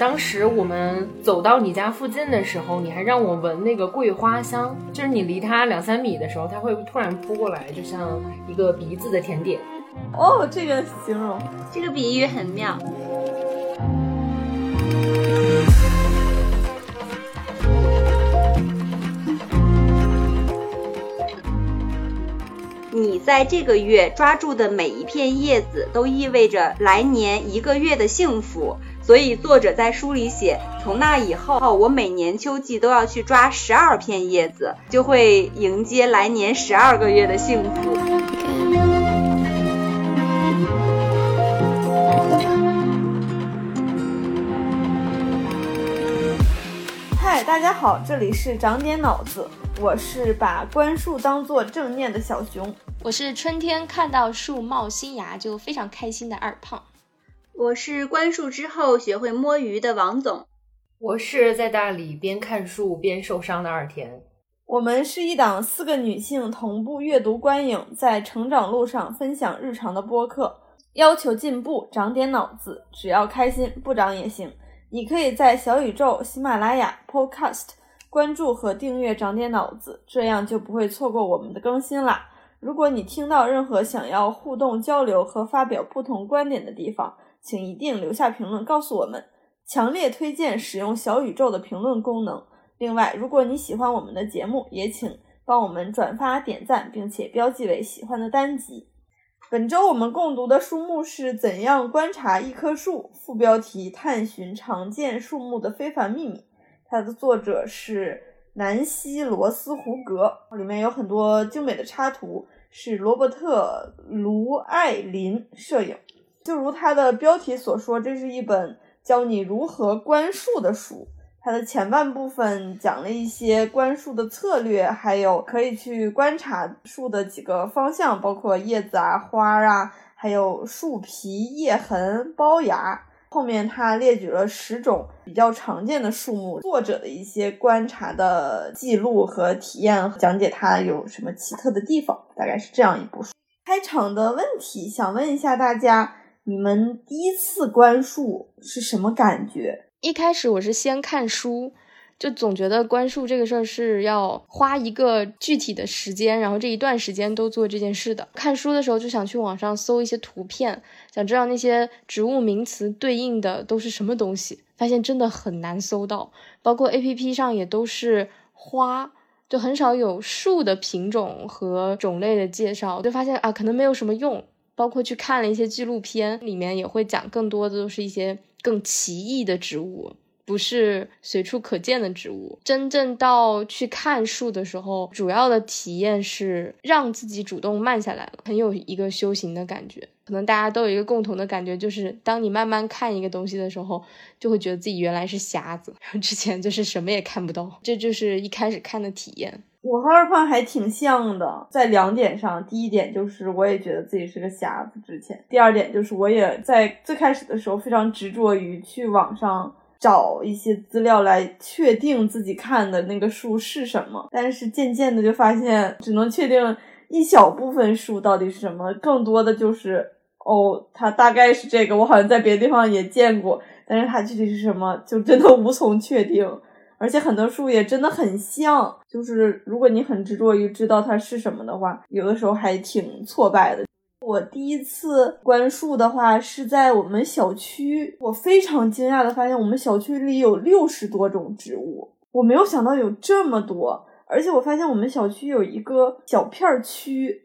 当时我们走到你家附近的时候，你还让我闻那个桂花香，就是你离它两三米的时候，它会突然扑过来，就像一个鼻子的甜点。哦，这个形容，这个比喻很妙。你在这个月抓住的每一片叶子，都意味着来年一个月的幸福。所以作者在书里写，从那以后，我每年秋季都要去抓十二片叶子，就会迎接来年十二个月的幸福。嗨，大家好，这里是长点脑子，我是把观树当做正念的小熊，我是春天看到树冒新芽就非常开心的二胖。我是观树之后学会摸鱼的王总，我是在大理边看书边受伤的二田。我们是一档四个女性同步阅读观影，在成长路上分享日常的播客，要求进步，长点脑子，只要开心，不长也行。你可以在小宇宙、喜马拉雅、Podcast 关注和订阅长点脑子，这样就不会错过我们的更新啦。如果你听到任何想要互动交流和发表不同观点的地方，请一定留下评论告诉我们，强烈推荐使用小宇宙的评论功能。另外，如果你喜欢我们的节目，也请帮我们转发、点赞，并且标记为喜欢的单集。本周我们共读的书目是《怎样观察一棵树》，副标题：探寻常见树木的非凡秘密。它的作者是南希·罗斯胡格，里面有很多精美的插图，是罗伯特·卢艾林摄影。就如它的标题所说，这是一本教你如何观树的书。它的前半部分讲了一些观树的策略，还有可以去观察树的几个方向，包括叶子啊、花啊，还有树皮、叶痕、包芽。后面他列举了十种比较常见的树木，作者的一些观察的记录和体验，讲解它有什么奇特的地方，大概是这样一部书。开场的问题，想问一下大家。你们第一次观树是什么感觉？一开始我是先看书，就总觉得观树这个事儿是要花一个具体的时间，然后这一段时间都做这件事的。看书的时候就想去网上搜一些图片，想知道那些植物名词对应的都是什么东西，发现真的很难搜到，包括 A P P 上也都是花，就很少有树的品种和种类的介绍，就发现啊，可能没有什么用。包括去看了一些纪录片，里面也会讲更多的都是一些更奇异的植物，不是随处可见的植物。真正到去看树的时候，主要的体验是让自己主动慢下来了，很有一个修行的感觉。可能大家都有一个共同的感觉，就是当你慢慢看一个东西的时候，就会觉得自己原来是瞎子，之前就是什么也看不到。这就是一开始看的体验。我和二胖还挺像的，在两点上，第一点就是我也觉得自己是个瞎子，之前；第二点就是我也在最开始的时候非常执着于去网上找一些资料来确定自己看的那个树是什么，但是渐渐的就发现只能确定一小部分树到底是什么，更多的就是哦，它大概是这个，我好像在别的地方也见过，但是它具体是什么，就真的无从确定。而且很多树也真的很像，就是如果你很执着于知道它是什么的话，有的时候还挺挫败的。我第一次观树的话是在我们小区，我非常惊讶的发现我们小区里有六十多种植物，我没有想到有这么多。而且我发现我们小区有一个小片区。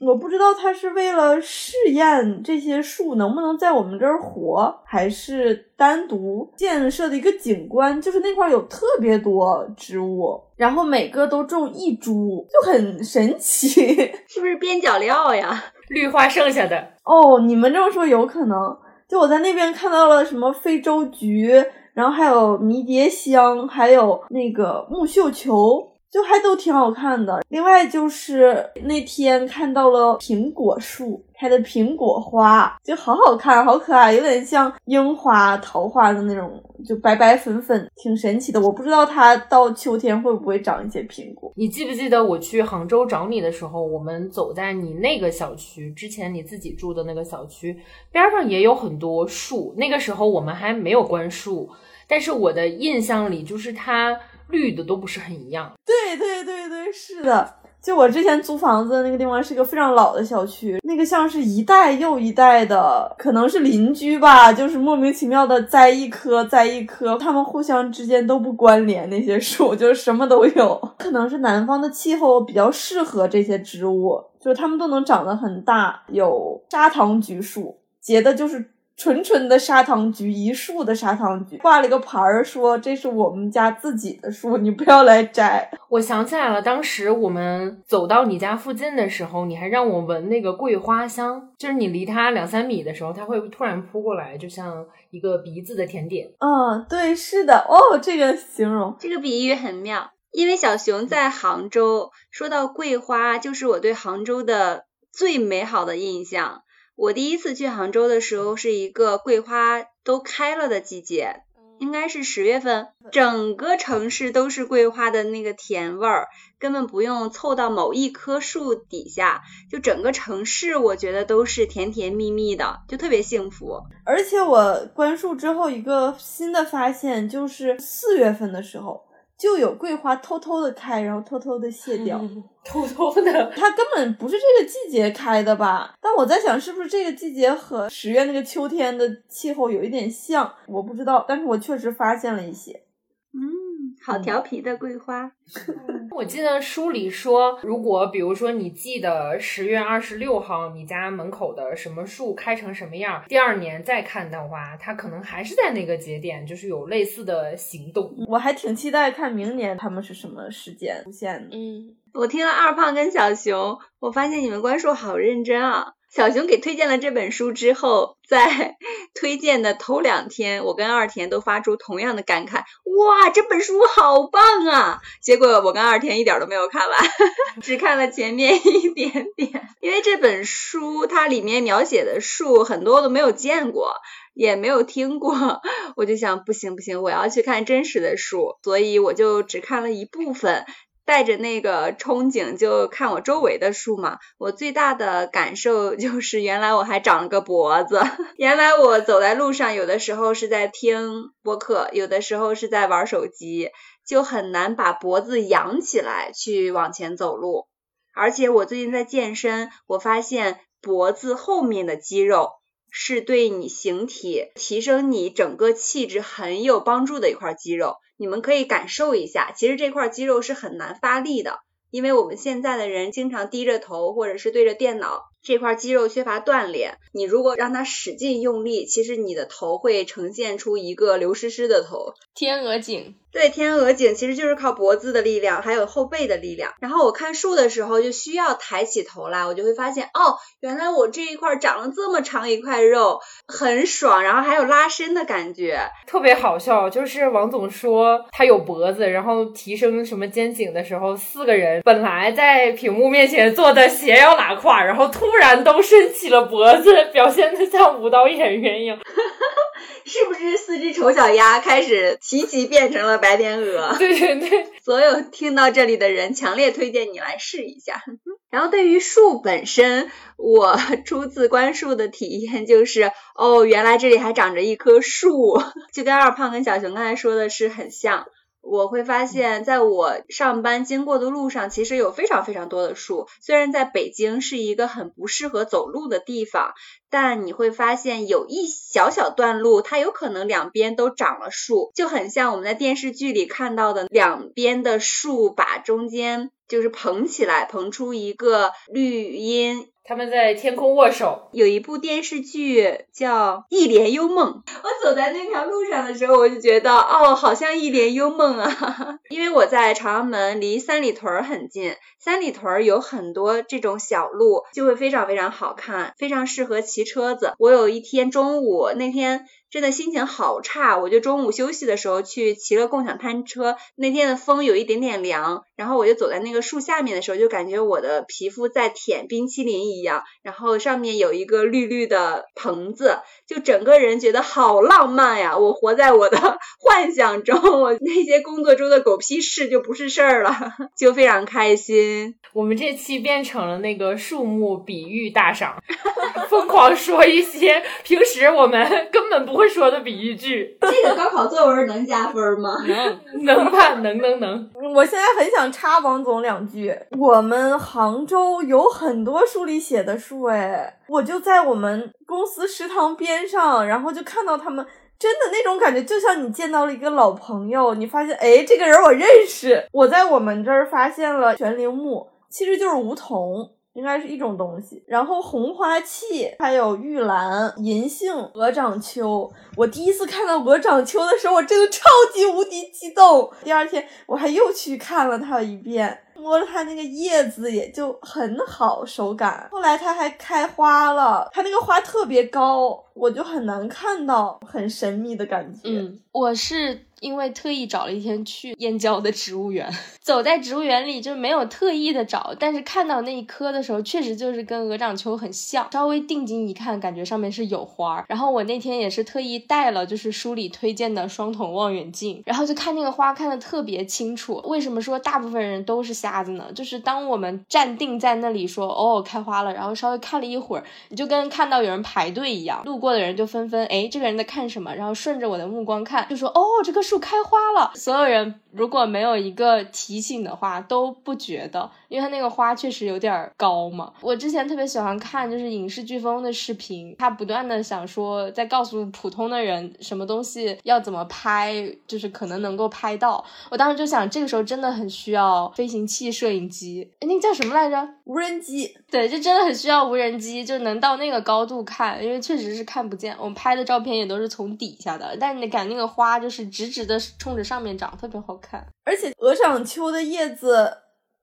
我不知道他是为了试验这些树能不能在我们这儿活，还是单独建设的一个景观。就是那块有特别多植物，然后每个都种一株，就很神奇。是不是边角料呀？绿化剩下的哦，你们这么说有可能。就我在那边看到了什么非洲菊，然后还有迷迭香，还有那个木绣球。就还都挺好看的。另外就是那天看到了苹果树开的苹果花，就好好看，好可爱，有点像樱花、桃花的那种，就白白粉粉，挺神奇的。我不知道它到秋天会不会长一些苹果。你记不记得我去杭州找你的时候，我们走在你那个小区之前，你自己住的那个小区边上也有很多树，那个时候我们还没有关树，但是我的印象里就是它。绿的都不是很一样，对对对对，是的。就我之前租房子的那个地方是一个非常老的小区，那个像是一代又一代的，可能是邻居吧，就是莫名其妙的栽一棵栽一棵，他们互相之间都不关联，那些树 就是什么都有。可能是南方的气候比较适合这些植物，就是它们都能长得很大。有砂糖橘树，结的就是。纯纯的砂糖橘，一树的砂糖橘，挂了一个牌儿，说这是我们家自己的树，你不要来摘。我想起来了，当时我们走到你家附近的时候，你还让我闻那个桂花香，就是你离它两三米的时候，它会突然扑过来，就像一个鼻子的甜点。嗯，对，是的，哦，这个形容，这个比喻很妙。因为小熊在杭州，说到桂花，就是我对杭州的最美好的印象。我第一次去杭州的时候，是一个桂花都开了的季节，应该是十月份，整个城市都是桂花的那个甜味儿，根本不用凑到某一棵树底下，就整个城市我觉得都是甜甜蜜蜜的，就特别幸福。而且我观树之后，一个新的发现就是四月份的时候。就有桂花偷偷的开，然后偷偷的谢掉，偷偷的，它根本不是这个季节开的吧？但我在想，是不是这个季节和十月那个秋天的气候有一点像？我不知道，但是我确实发现了一些。好调皮的桂花，我记得书里说，如果比如说你记得十月二十六号你家门口的什么树开成什么样，第二年再看的话，它可能还是在那个节点，就是有类似的行动。我还挺期待看明年他们是什么时间出现的。嗯，我听了二胖跟小熊，我发现你们观树好认真啊。小熊给推荐了这本书之后，在 推荐的头两天，我跟二田都发出同样的感慨：哇，这本书好棒啊！结果我跟二田一点都没有看完，只看了前面一点点。因为这本书它里面描写的树很多都没有见过，也没有听过，我就想不行不行，我要去看真实的树，所以我就只看了一部分。带着那个憧憬，就看我周围的树嘛。我最大的感受就是，原来我还长了个脖子。原来我走在路上，有的时候是在听播客，有的时候是在玩手机，就很难把脖子扬起来去往前走路。而且我最近在健身，我发现脖子后面的肌肉是对你形体提升你整个气质很有帮助的一块肌肉。你们可以感受一下，其实这块肌肉是很难发力的，因为我们现在的人经常低着头或者是对着电脑。这块肌肉缺乏锻炼，你如果让它使劲用力，其实你的头会呈现出一个刘诗诗的头，天鹅颈。对，天鹅颈其实就是靠脖子的力量，还有后背的力量。然后我看树的时候就需要抬起头来，我就会发现，哦，原来我这一块长了这么长一块肉，很爽，然后还有拉伸的感觉，特别好笑。就是王总说他有脖子，然后提升什么肩颈的时候，四个人本来在屏幕面前坐的斜腰拉胯，然后突。突然都伸起了脖子，表现的像舞蹈演员一样，是不是四只丑小鸭开始齐齐变成了白天鹅？对对对，所有听到这里的人，强烈推荐你来试一下。然后对于树本身，我初次观树的体验就是，哦，原来这里还长着一棵树，就跟二胖跟小熊刚才说的是很像。我会发现，在我上班经过的路上，其实有非常非常多的树。虽然在北京是一个很不适合走路的地方，但你会发现有一小小段路，它有可能两边都长了树，就很像我们在电视剧里看到的两边的树把中间就是捧起来，捧出一个绿荫。他们在天空握手。有一部电视剧叫《一帘幽梦》，我走在那条路上的时候，我就觉得哦，好像一帘幽梦啊。因为我在朝阳门，离三里屯很近，三里屯有很多这种小路，就会非常非常好看，非常适合骑车子。我有一天中午，那天真的心情好差。我就中午休息的时候去骑了共享单车，那天的风有一点点凉，然后我就走在那个树下面的时候，就感觉我的皮肤在舔冰淇淋一样，然后上面有一个绿绿的棚子，就整个人觉得好浪漫呀！我活在我的 幻想中，我那些工作中的狗屁事就不是事儿了，就非常开心。我们这期变成了那个树木比喻大赏，疯狂说一些平时我们根本不会说的比喻句。这个高考作文能加分吗？能，能吧？能能能。我现在很想插王总两句。我们杭州有很多书里写的树，哎，我就在我们公司食堂边上，然后就看到他们。真的那种感觉，就像你见到了一个老朋友，你发现，哎，这个人我认识。我在我们这儿发现了悬铃木，其实就是梧桐，应该是一种东西。然后红花器，还有玉兰、银杏、鹅掌楸。我第一次看到鹅掌楸的时候，我真的超级无敌激动。第二天我还又去看了它一遍。摸了它那个叶子也就很好手感，后来它还开花了，它那个花特别高，我就很难看到，很神秘的感觉。嗯，我是。因为特意找了一天去燕郊的植物园，走在植物园里就没有特意的找，但是看到那一棵的时候，确实就是跟鹅掌楸很像。稍微定睛一看，感觉上面是有花儿。然后我那天也是特意带了就是书里推荐的双筒望远镜，然后就看那个花看的特别清楚。为什么说大部分人都是瞎子呢？就是当我们站定在那里说哦开花了，然后稍微看了一会儿，你就跟看到有人排队一样，路过的人就纷纷哎这个人在看什么，然后顺着我的目光看，就说哦这个。树开花了，所有人。如果没有一个提醒的话，都不觉得，因为它那个花确实有点高嘛。我之前特别喜欢看就是影视飓风的视频，他不断的想说在告诉普通的人什么东西要怎么拍，就是可能能够拍到。我当时就想，这个时候真的很需要飞行器摄影机，哎，那个叫什么来着？无人机。对，就真的很需要无人机，就能到那个高度看，因为确实是看不见。我们拍的照片也都是从底下的，但你感那个花就是直直的冲着上面长，特别好看。而且鹅掌楸的叶子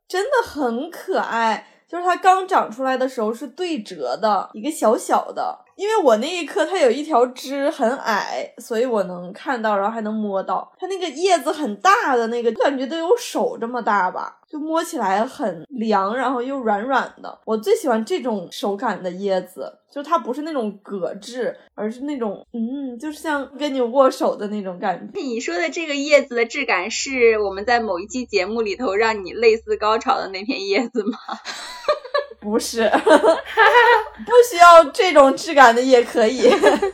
真的很可爱，就是它刚长出来的时候是对折的，一个小小的。因为我那一棵它有一条枝很矮，所以我能看到，然后还能摸到它那个叶子很大的那个，感觉都有手这么大吧，就摸起来很凉，然后又软软的。我最喜欢这种手感的叶子，就它不是那种革质，而是那种嗯，就是像跟你握手的那种感觉。你说的这个叶子的质感，是我们在某一期节目里头让你类似高潮的那片叶子吗？不是，不需要这种质感的也可以。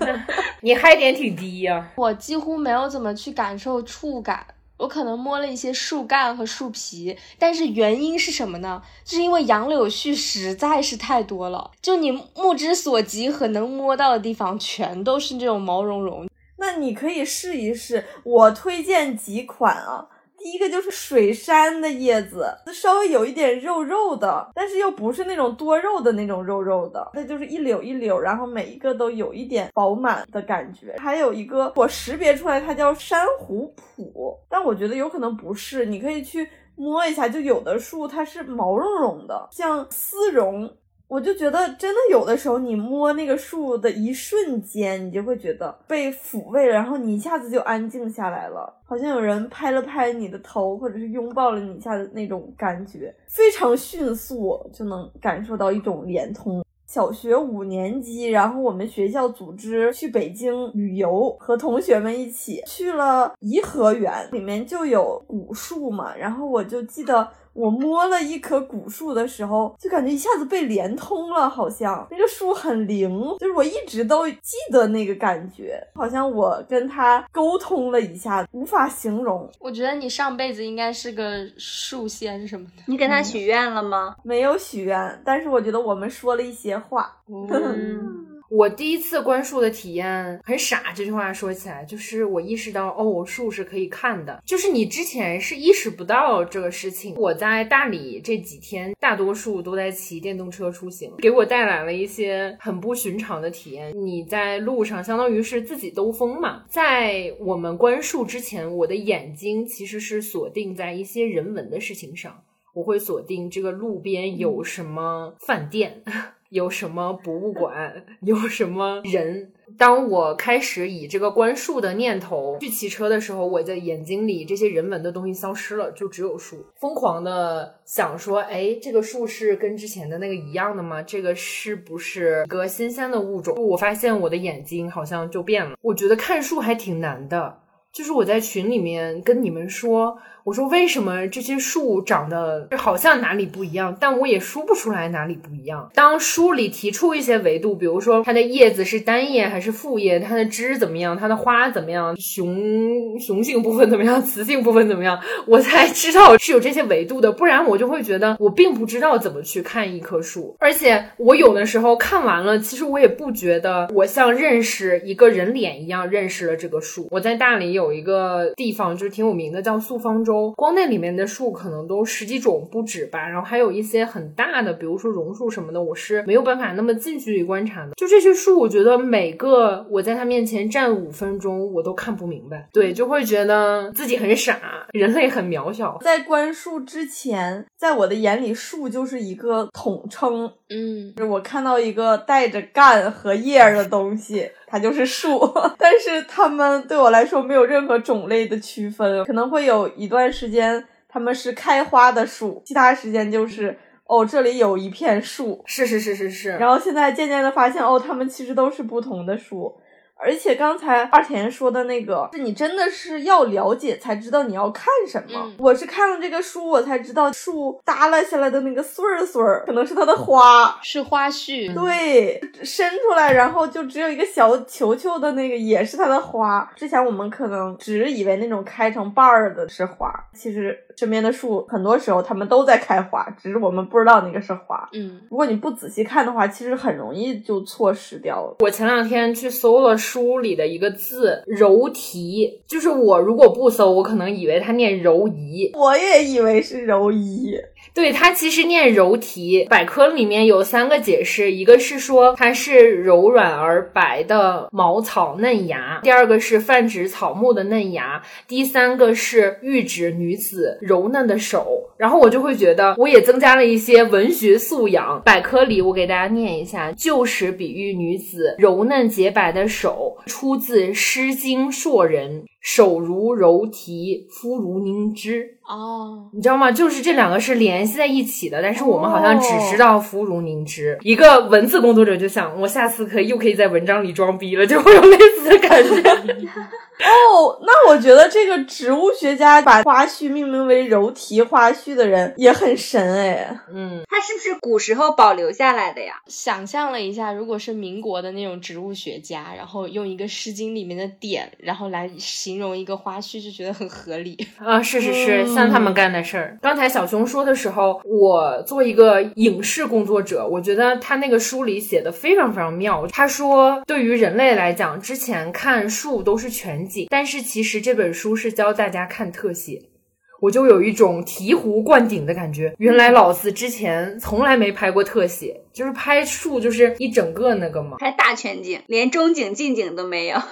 你嗨点挺低呀。我几乎没有怎么去感受触感，我可能摸了一些树干和树皮，但是原因是什么呢？就是因为杨柳絮实在是太多了，就你目之所及和能摸到的地方全都是这种毛茸茸。那你可以试一试，我推荐几款啊。第一个就是水杉的叶子，稍微有一点肉肉的，但是又不是那种多肉的那种肉肉的，它就是一绺一绺，然后每一个都有一点饱满的感觉。还有一个我识别出来，它叫珊瑚普，但我觉得有可能不是，你可以去摸一下，就有的树它是毛茸茸的，像丝绒。我就觉得，真的有的时候，你摸那个树的一瞬间，你就会觉得被抚慰了，然后你一下子就安静下来了，好像有人拍了拍你的头，或者是拥抱了你一下的那种感觉，非常迅速就能感受到一种连通。小学五年级，然后我们学校组织去北京旅游，和同学们一起去了颐和园，里面就有古树嘛，然后我就记得。我摸了一棵古树的时候，就感觉一下子被连通了，好像那个树很灵，就是我一直都记得那个感觉，好像我跟它沟通了一下，无法形容。我觉得你上辈子应该是个树仙什么的。你跟他许愿了吗？没有许愿，但是我觉得我们说了一些话。我第一次观树的体验很傻，这句话说起来，就是我意识到哦，树是可以看的，就是你之前是意识不到这个事情。我在大理这几天，大多数都在骑电动车出行，给我带来了一些很不寻常的体验。你在路上相当于是自己兜风嘛，在我们观树之前，我的眼睛其实是锁定在一些人文的事情上，我会锁定这个路边有什么饭店。有什么博物馆，有什么人。当我开始以这个观树的念头去骑车的时候，我的眼睛里这些人文的东西消失了，就只有树。疯狂的想说，哎，这个树是跟之前的那个一样的吗？这个是不是个新鲜的物种？我发现我的眼睛好像就变了。我觉得看树还挺难的，就是我在群里面跟你们说。我说为什么这些树长得好像哪里不一样，但我也说不出来哪里不一样。当书里提出一些维度，比如说它的叶子是单叶还是复叶，它的枝怎么样，它的花怎么样，雄雄性部分怎么样，雌性部分怎么样，我才知道是有这些维度的。不然我就会觉得我并不知道怎么去看一棵树，而且我有的时候看完了，其实我也不觉得我像认识一个人脸一样认识了这个树。我在大理有一个地方就是挺有名的，叫素芳洲。光那里面的树可能都十几种不止吧，然后还有一些很大的，比如说榕树什么的，我是没有办法那么近距离观察的。就这些树，我觉得每个我在它面前站五分钟，我都看不明白。对，就会觉得自己很傻，人类很渺小。在观树之前，在我的眼里，树就是一个统称。嗯，我看到一个带着干和叶儿的东西。它就是树，但是它们对我来说没有任何种类的区分，可能会有一段时间它们是开花的树，其他时间就是哦这里有一片树，是是是是是，然后现在渐渐的发现哦它们其实都是不同的树。而且刚才二田说的那个，是你真的是要了解才知道你要看什么。我是看了这个书，我才知道树耷拉下来的那个穗儿穗儿，可能是它的花，是花絮。对，伸出来，然后就只有一个小球球的那个，也是它的花。之前我们可能只以为那种开成瓣儿的是花，其实身边的树很多时候它们都在开花，只是我们不知道那个是花。嗯，如果你不仔细看的话，其实很容易就错失掉了。我前两天去搜了。书里的一个字“柔荑”，就是我如果不搜，我可能以为它念“柔荑”，我也以为是“柔仪”。对，它其实念“柔题”。百科里面有三个解释，一个是说它是柔软而白的茅草嫩芽，第二个是泛指草木的嫩芽，第三个是喻指女子柔嫩的手。然后我就会觉得，我也增加了一些文学素养。百科里我给大家念一下：旧时比喻女子柔嫩洁白的手。出自《诗经·硕人》，手如柔荑，肤如凝脂。哦，你知道吗？就是这两个是联系在一起的，但是我们好像只知道肤如凝脂。一个文字工作者就想，我下次可以又可以在文章里装逼了，就会有类似的感觉。哦，那我觉得这个植物学家把花絮命名为柔荑花絮的人也很神哎。嗯，他是不是古时候保留下来的呀？想象了一下，如果是民国的那种植物学家，然后用一个《诗经》里面的点，然后来形容一个花絮，就觉得很合理 啊。是是是。像他们干的事儿。刚才小熊说的时候，我做一个影视工作者，我觉得他那个书里写的非常非常妙。他说，对于人类来讲，之前看树都是全景，但是其实这本书是教大家看特写。我就有一种醍醐灌顶的感觉，原来老子之前从来没拍过特写，就是拍树就是一整个那个嘛，拍大全景，连中景近景都没有。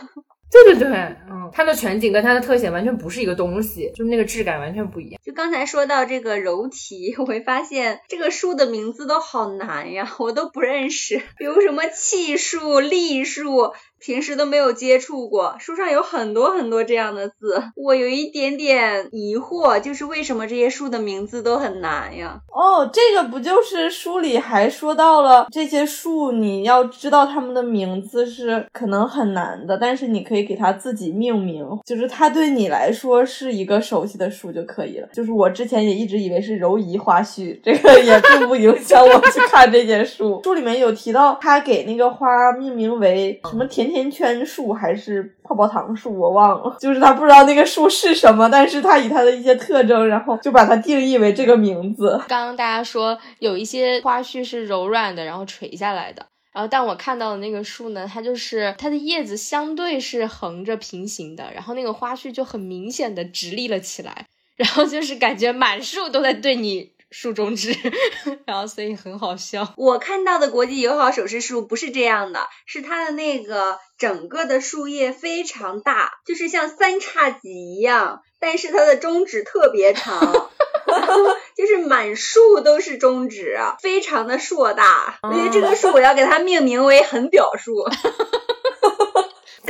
对对对，嗯，它的全景跟它的特写完全不是一个东西，就是那个质感完全不一样。就刚才说到这个柔体，我会发现这个树的名字都好难呀，我都不认识，比如什么气树、栗树。平时都没有接触过，书上有很多很多这样的字，我有一点点疑惑，就是为什么这些树的名字都很难呀？哦，这个不就是书里还说到了这些树，你要知道它们的名字是可能很难的，但是你可以给它自己命名，就是它对你来说是一个熟悉的树就可以了。就是我之前也一直以为是柔仪花絮，这个也并不影响我去看这些书。书里面有提到他给那个花命名为什么甜。甜圈树还是泡泡糖树，我忘了。就是他不知道那个树是什么，但是他以它的一些特征，然后就把它定义为这个名字。刚刚大家说有一些花絮是柔软的，然后垂下来的。然后但我看到的那个树呢，它就是它的叶子相对是横着平行的，然后那个花絮就很明显的直立了起来，然后就是感觉满树都在对你。竖中指，然后所以很好笑。我看到的国际友好手势树不是这样的，是它的那个整个的树叶非常大，就是像三叉戟一样，但是它的中指特别长。就是满树都是中指，非常的硕大。我觉得这个树我要给它命名为“很表树”。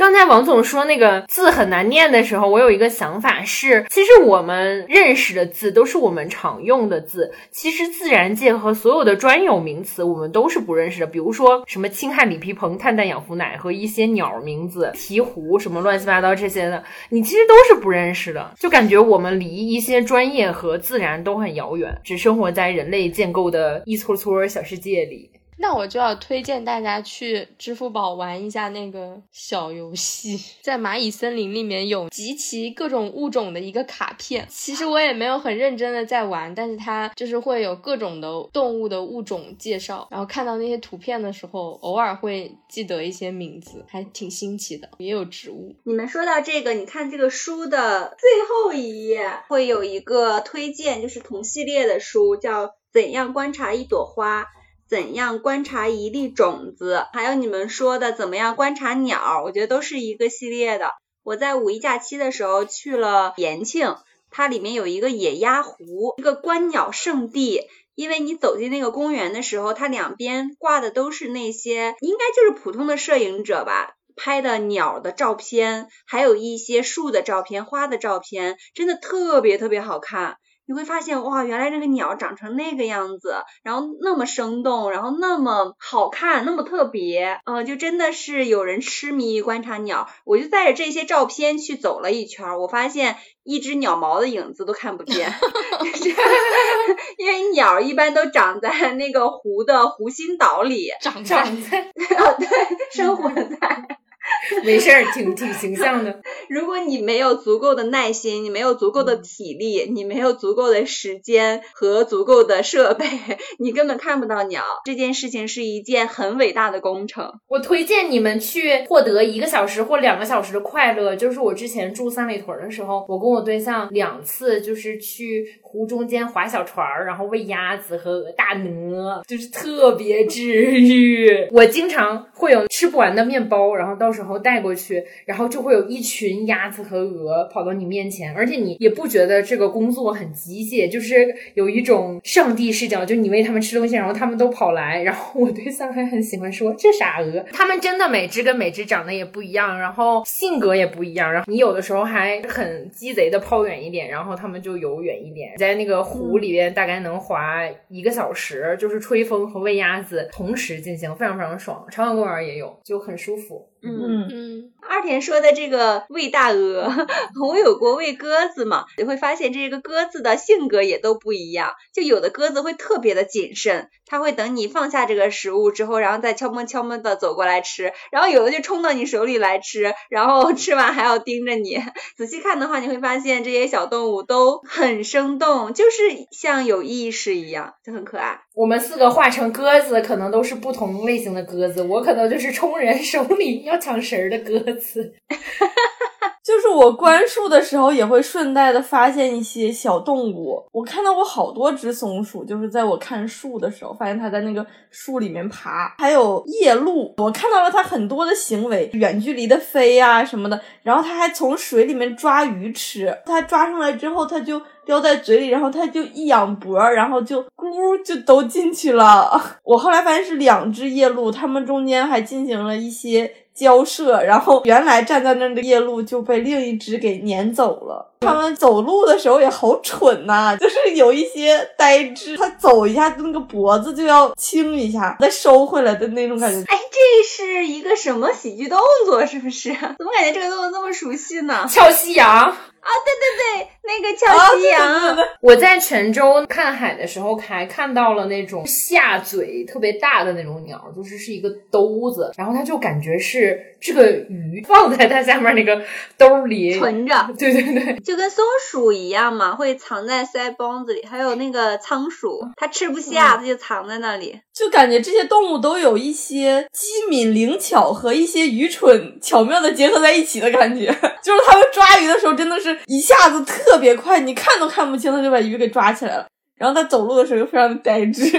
刚才王总说那个字很难念的时候，我有一个想法是，其实我们认识的字都是我们常用的字，其实自然界和所有的专有名词我们都是不认识的，比如说什么氢氦锂铍硼、碳氮氧氟氖和一些鸟名字、鹈鹕什么乱七八糟这些的，你其实都是不认识的，就感觉我们离一些专业和自然都很遥远，只生活在人类建构的一撮撮小世界里。那我就要推荐大家去支付宝玩一下那个小游戏，在蚂蚁森林里面有集齐各种物种的一个卡片。其实我也没有很认真的在玩，但是它就是会有各种的动物的物种介绍，然后看到那些图片的时候，偶尔会记得一些名字，还挺新奇的。也有植物。你们说到这个，你看这个书的最后一页会有一个推荐，就是同系列的书，叫《怎样观察一朵花》。怎样观察一粒种子？还有你们说的怎么样观察鸟？我觉得都是一个系列的。我在五一假期的时候去了延庆，它里面有一个野鸭湖，一个观鸟圣地。因为你走进那个公园的时候，它两边挂的都是那些应该就是普通的摄影者吧拍的鸟的照片，还有一些树的照片、花的照片，真的特别特别好看。你会发现哇，原来这个鸟长成那个样子，然后那么生动，然后那么好看，那么特别，嗯，就真的是有人痴迷于观察鸟。我就带着这些照片去走了一圈，我发现一只鸟毛的影子都看不见，因为鸟一般都长在那个湖的湖心岛里，长在啊，对，生活在。没事儿，挺挺形象的。如果你没有足够的耐心，你没有足够的体力，你没有足够的时间和足够的设备，你根本看不到鸟。这件事情是一件很伟大的工程。我推荐你们去获得一个小时或两个小时的快乐。就是我之前住三里屯的时候，我跟我对象两次就是去湖中间划小船儿，然后喂鸭子和大鹅，就是特别治愈。我经常会有吃不完的面包，然后到时候。然后带过去，然后就会有一群鸭子和鹅跑到你面前，而且你也不觉得这个工作很机械，就是有一种上帝视角，就你喂他们吃东西，然后他们都跑来。然后我对象还很喜欢说这傻鹅，他们真的每只跟每只长得也不一样，然后性格也不一样。然后你有的时候还很鸡贼的抛远一点，然后他们就游远一点，在那个湖里边大概能划一个小时，就是吹风和喂鸭子同时进行，非常非常爽。朝阳公园也有，就很舒服。嗯。嗯，二田说的这个喂大鹅，我有过喂鸽子嘛，你会发现这个鸽子的性格也都不一样。就有的鸽子会特别的谨慎，它会等你放下这个食物之后，然后再悄摸悄摸的走过来吃。然后有的就冲到你手里来吃，然后 吃完还要盯着你。仔细看的话，你会发现这些小动物都很生动，就是像有意识一样，就很可爱。我们四个画成鸽子，可能都是不同类型的鸽子。我可能就是冲人手里要抢食儿的鸽子。就是我观树的时候，也会顺带的发现一些小动物。我看到过好多只松鼠，就是在我看树的时候，发现它在那个树里面爬。还有夜鹭，我看到了它很多的行为，远距离的飞呀什么的。然后它还从水里面抓鱼吃。它抓上来之后，它就叼在嘴里，然后它就一仰脖，然后就咕就都进去了。我后来发现是两只夜鹭，它们中间还进行了一些。交涉，然后原来站在那儿的夜鹭就被另一只给撵走了。他们走路的时候也好蠢呐，就是有一些呆滞，他走一下那个脖子就要轻一下，再收回来的那种感觉。哎，这是一个什么喜剧动作？是不是？怎么感觉这个动作那么熟悉呢？翘夕阳。啊，对对对，那个翘夕阳。我在泉州看海的时候，还看到了那种下嘴特别大的那种鸟，就是是一个兜子，然后它就感觉是这个鱼放在它下面那个兜里存着。对对对，就跟松鼠一样嘛，会藏在腮帮子里。还有那个仓鼠，它吃不下，它就藏在那里。就感觉这些动物都有一些机敏灵巧和一些愚蠢巧妙的结合在一起的感觉，就是它们抓鱼的时候真的是。一下子特别快，你看都看不清，他就把鱼给抓起来了。然后他走路的时候又非常的呆滞。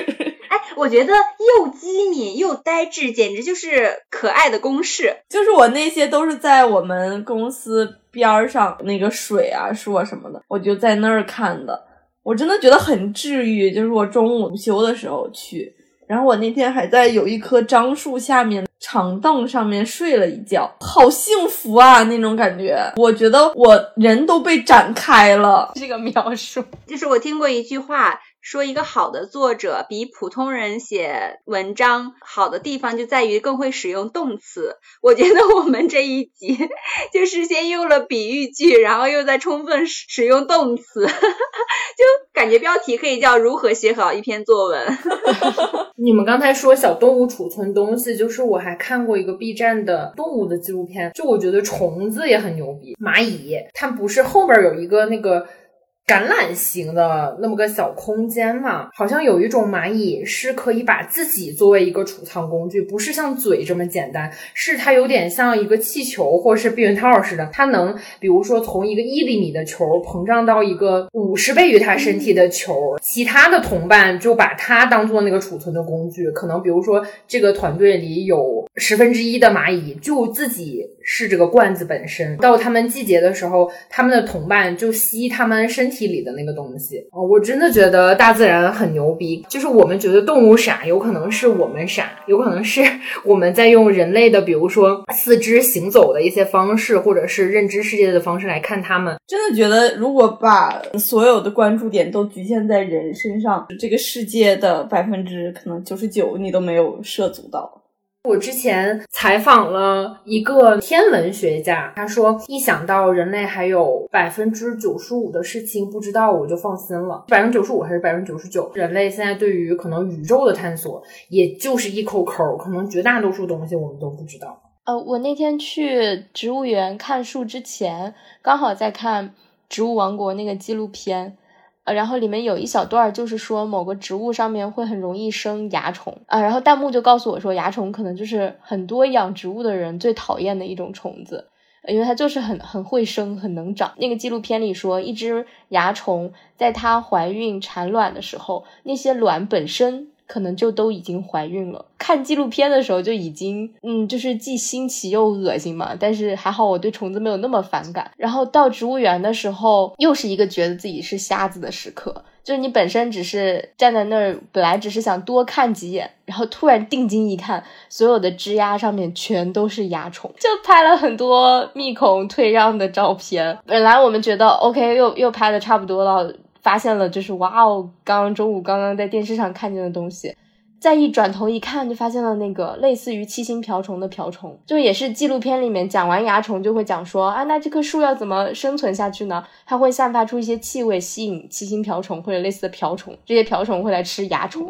哎，我觉得又机敏又呆滞，简直就是可爱的公式。就是我那些都是在我们公司边儿上那个水啊、树啊什么的，我就在那儿看的。我真的觉得很治愈。就是我中午午休的时候去，然后我那天还在有一棵樟树下面长凳上面睡了一觉，好幸福啊那种感觉。我觉得我人都被展开了。这个描述，就是我听过一句话。说一个好的作者比普通人写文章好的地方就在于更会使用动词。我觉得我们这一集 就是先用了比喻句，然后又在充分使用动词，就感觉标题可以叫“如何写好一篇作文”。你们刚才说小动物储存东西，就是我还看过一个 B 站的动物的纪录片，就我觉得虫子也很牛逼。蚂蚁，它不是后边有一个那个。橄榄形的那么个小空间嘛，好像有一种蚂蚁是可以把自己作为一个储藏工具，不是像嘴这么简单，是它有点像一个气球或者是避孕套似的，它能比如说从一个一厘米的球膨胀到一个五十倍于它身体的球，其他的同伴就把它当做那个储存的工具，可能比如说这个团队里有十分之一的蚂蚁就自己。是这个罐子本身，到它们季节的时候，它们的同伴就吸它们身体里的那个东西。哦，我真的觉得大自然很牛逼。就是我们觉得动物傻，有可能是我们傻，有可能是 我们在用人类的，比如说四肢行走的一些方式，或者是认知世界的方式来看它们。真的觉得，如果把所有的关注点都局限在人身上，这个世界的百分之可能九十九你都没有涉足到。我之前采访了一个天文学家，他说一想到人类还有百分之九十五的事情不知道，我就放心了。百分之九十五还是百分之九十九？人类现在对于可能宇宙的探索，也就是一口口，可能绝大多数东西我们都不知道。呃，我那天去植物园看树之前，刚好在看《植物王国》那个纪录片。呃，然后里面有一小段就是说某个植物上面会很容易生蚜虫啊，然后弹幕就告诉我说，蚜虫可能就是很多养植物的人最讨厌的一种虫子，因为它就是很很会生，很能长。那个纪录片里说，一只蚜虫在它怀孕产卵的时候，那些卵本身。可能就都已经怀孕了。看纪录片的时候就已经，嗯，就是既新奇又恶心嘛。但是还好我对虫子没有那么反感。然后到植物园的时候，又是一个觉得自己是瞎子的时刻。就是你本身只是站在那儿，本来只是想多看几眼，然后突然定睛一看，所有的枝丫上面全都是蚜虫，就拍了很多密孔退让的照片。本来我们觉得 OK，又又拍的差不多了。发现了，就是哇哦！刚刚中午刚刚在电视上看见的东西，再一转头一看，就发现了那个类似于七星瓢虫的瓢虫，就也是纪录片里面讲完蚜虫就会讲说啊，那这棵树要怎么生存下去呢？它会散发出一些气味，吸引七星瓢虫或者类似的瓢虫，这些瓢虫会来吃蚜虫。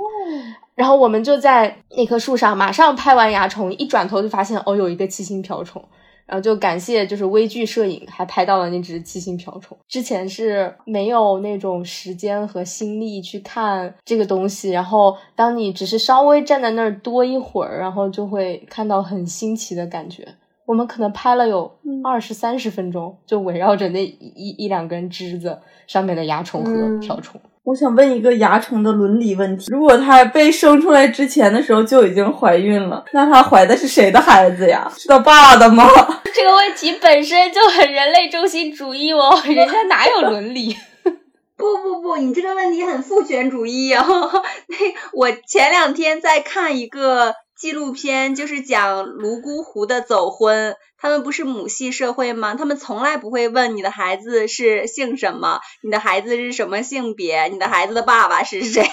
然后我们就在那棵树上马上拍完蚜虫，一转头就发现哦，有一个七星瓢虫。然后就感谢，就是微距摄影还拍到了那只七星瓢虫。之前是没有那种时间和心力去看这个东西，然后当你只是稍微站在那儿多一会儿，然后就会看到很新奇的感觉。我们可能拍了有二十三十分钟，就围绕着那一一两根枝子上面的蚜虫和瓢虫。我想问一个牙虫的伦理问题：如果它被生出来之前的时候就已经怀孕了，那它怀的是谁的孩子呀？是他爸的吗？这个问题本身就很人类中心主义哦，人家哪有伦理？不不不，你这个问题很父权主义哦。那我前两天在看一个。纪录片就是讲泸沽湖的走婚，他们不是母系社会吗？他们从来不会问你的孩子是姓什么，你的孩子是什么性别，你的孩子的爸爸是谁？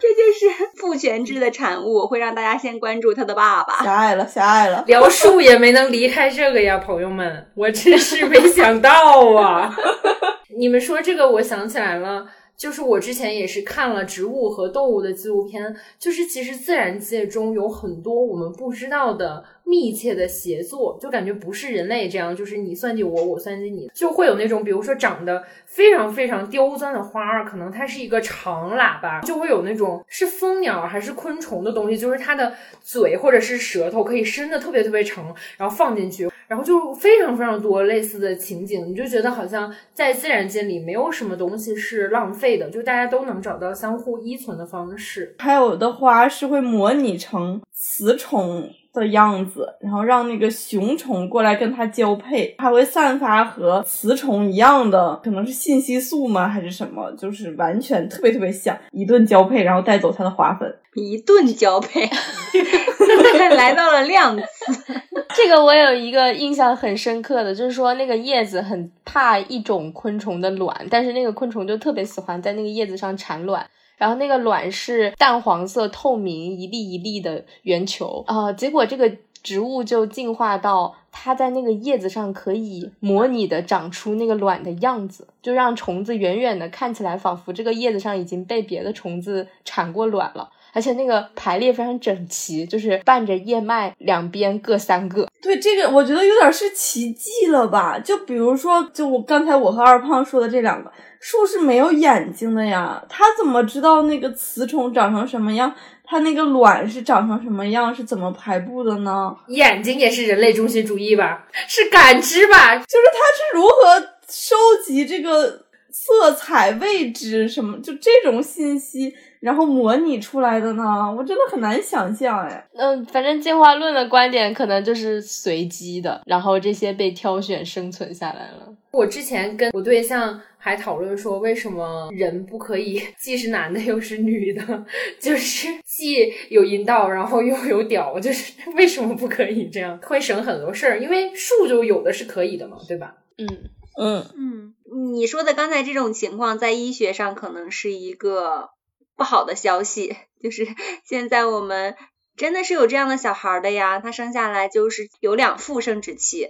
这就是父权制的产物，会让大家先关注他的爸爸。狭隘了，狭隘了，聊树也没能离开这个呀，朋友们，我真是没想到啊！你们说这个，我想起来了。就是我之前也是看了植物和动物的纪录片，就是其实自然界中有很多我们不知道的密切的协作，就感觉不是人类这样，就是你算计我，我算计你，就会有那种比如说长得非常非常刁钻的花儿，可能它是一个长喇叭，就会有那种是蜂鸟还是昆虫的东西，就是它的嘴或者是舌头可以伸的特别特别长，然后放进去。然后就非常非常多类似的情景，你就觉得好像在自然界里没有什么东西是浪费的，就大家都能找到相互依存的方式。还有的花是会模拟成雌虫的样子，然后让那个雄虫过来跟它交配，还会散发和雌虫一样的，可能是信息素吗，还是什么？就是完全特别特别像，一顿交配，然后带走它的花粉。一顿交配，来到了量子。这个我有一个印象很深刻的，就是说那个叶子很怕一种昆虫的卵，但是那个昆虫就特别喜欢在那个叶子上产卵。然后那个卵是淡黄色、透明、一粒一粒的圆球啊，结果这个植物就进化到它在那个叶子上可以模拟的长出那个卵的样子，就让虫子远远的看起来仿佛这个叶子上已经被别的虫子产过卵了。而且那个排列非常整齐，就是伴着叶脉两边各三个。对这个，我觉得有点是奇迹了吧？就比如说，就我刚才我和二胖说的这两个树是没有眼睛的呀，它怎么知道那个雌虫长成什么样？它那个卵是长成什么样？是怎么排布的呢？眼睛也是人类中心主义吧？是感知吧？就是它是如何收集这个色彩、位置什么，就这种信息。然后模拟出来的呢，我真的很难想象哎。嗯，反正进化论的观点可能就是随机的，然后这些被挑选生存下来了。我之前跟我对象还讨论说，为什么人不可以既是男的又是女的，就是既有阴道，然后又有屌，就是 为什么不可以这样？会省很多事儿，因为树就有的是可以的嘛，对吧？嗯嗯嗯，你说的刚才这种情况，在医学上可能是一个。不好的消息 就是，现在我们真的是有这样的小孩的呀，他生下来就是有两副生殖器，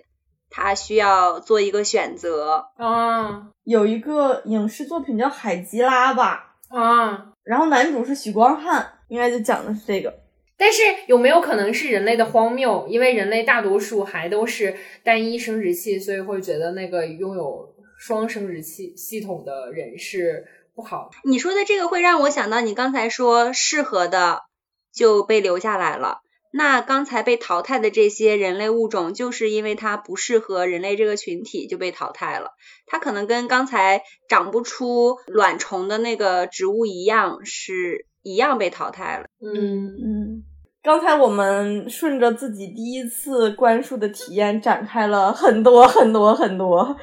他需要做一个选择啊。有一个影视作品叫《海吉拉》吧啊，然后男主是许光汉，应该就讲的是这个。但是有没有可能是人类的荒谬？因为人类大多数还都是单一生殖器，所以会觉得那个拥有双生殖器系统的人是。不好，你说的这个会让我想到你刚才说适合的就被留下来了。那刚才被淘汰的这些人类物种，就是因为它不适合人类这个群体就被淘汰了。它可能跟刚才长不出卵虫的那个植物一样，是一样被淘汰了。嗯嗯，刚才我们顺着自己第一次观树的体验展开了很多很多很多。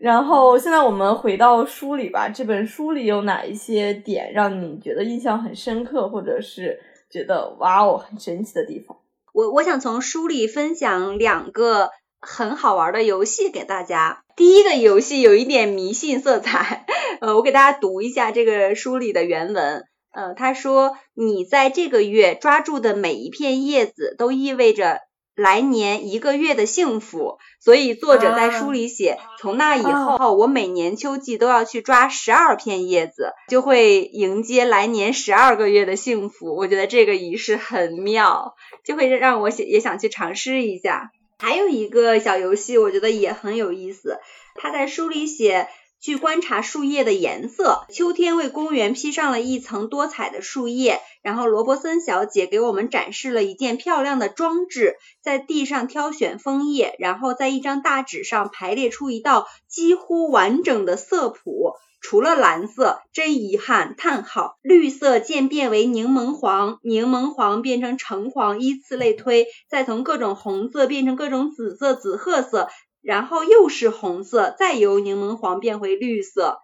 然后现在我们回到书里吧，这本书里有哪一些点让你觉得印象很深刻，或者是觉得哇哦很神奇的地方？我我想从书里分享两个很好玩的游戏给大家。第一个游戏有一点迷信色彩，呃，我给大家读一下这个书里的原文。呃，他说：“你在这个月抓住的每一片叶子，都意味着。”来年一个月的幸福，所以作者在书里写，从那以后，我每年秋季都要去抓十二片叶子，就会迎接来年十二个月的幸福。我觉得这个仪式很妙，就会让我也想去尝试一下。还有一个小游戏，我觉得也很有意思，他在书里写。去观察树叶的颜色。秋天为公园披上了一层多彩的树叶，然后罗伯森小姐给我们展示了一件漂亮的装置，在地上挑选枫叶，然后在一张大纸上排列出一道几乎完整的色谱。除了蓝色，真遗憾！叹号。绿色渐变为柠檬黄，柠檬黄变成橙黄，依次类推，再从各种红色变成各种紫色、紫褐色。然后又是红色，再由柠檬黄变回绿色，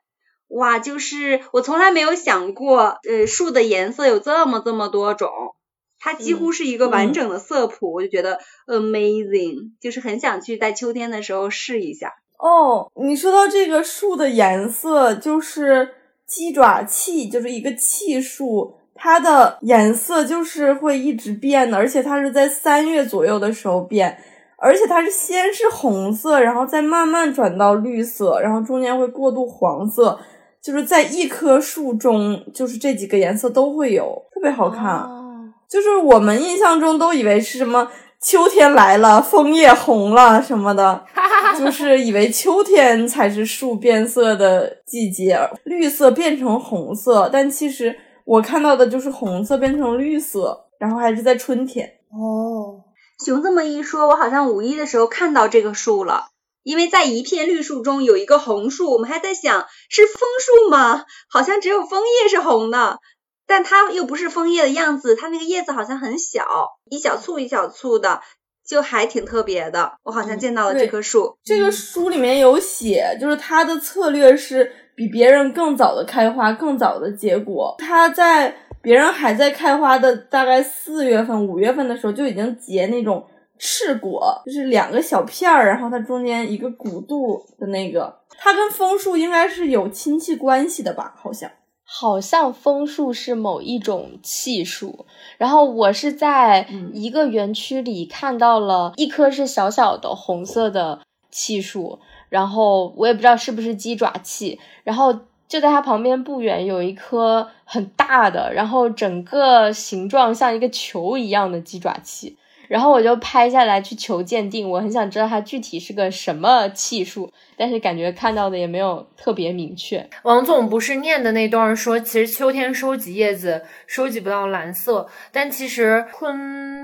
哇！就是我从来没有想过，呃，树的颜色有这么这么多种，它几乎是一个完整的色谱，我就觉得 amazing，就是很想去在秋天的时候试一下。哦，你说到这个树的颜色，就是鸡爪气，就是一个气树，它的颜色就是会一直变的，而且它是在三月左右的时候变。而且它是先是红色，然后再慢慢转到绿色，然后中间会过渡黄色，就是在一棵树中，就是这几个颜色都会有，特别好看。就是我们印象中都以为是什么秋天来了，枫叶红了什么的，就是以为秋天才是树变色的季节，绿色变成红色，但其实我看到的就是红色变成绿色，然后还是在春天。哦。熊这么一说，我好像五一的时候看到这个树了，因为在一片绿树中有一个红树，我们还在想是枫树吗？好像只有枫叶是红的，但它又不是枫叶的样子，它那个叶子好像很小，一小簇一小簇的，就还挺特别的。我好像见到了这棵树。这个书里面有写，就是它的策略是比别人更早的开花，更早的结果。它在别人还在开花的大概四月份、五月份的时候，就已经结那种赤果，就是两个小片儿，然后它中间一个鼓肚的那个。它跟枫树应该是有亲戚关系的吧？好像。好像枫树是某一种气树，然后我是在一个园区里看到了一棵是小小的红色的气树，然后我也不知道是不是鸡爪气，然后。就在它旁边不远有一颗很大的，然后整个形状像一个球一样的鸡爪器，然后我就拍下来去求鉴定。我很想知道它具体是个什么气数，但是感觉看到的也没有特别明确。王总不是念的那段说，其实秋天收集叶子收集不到蓝色，但其实春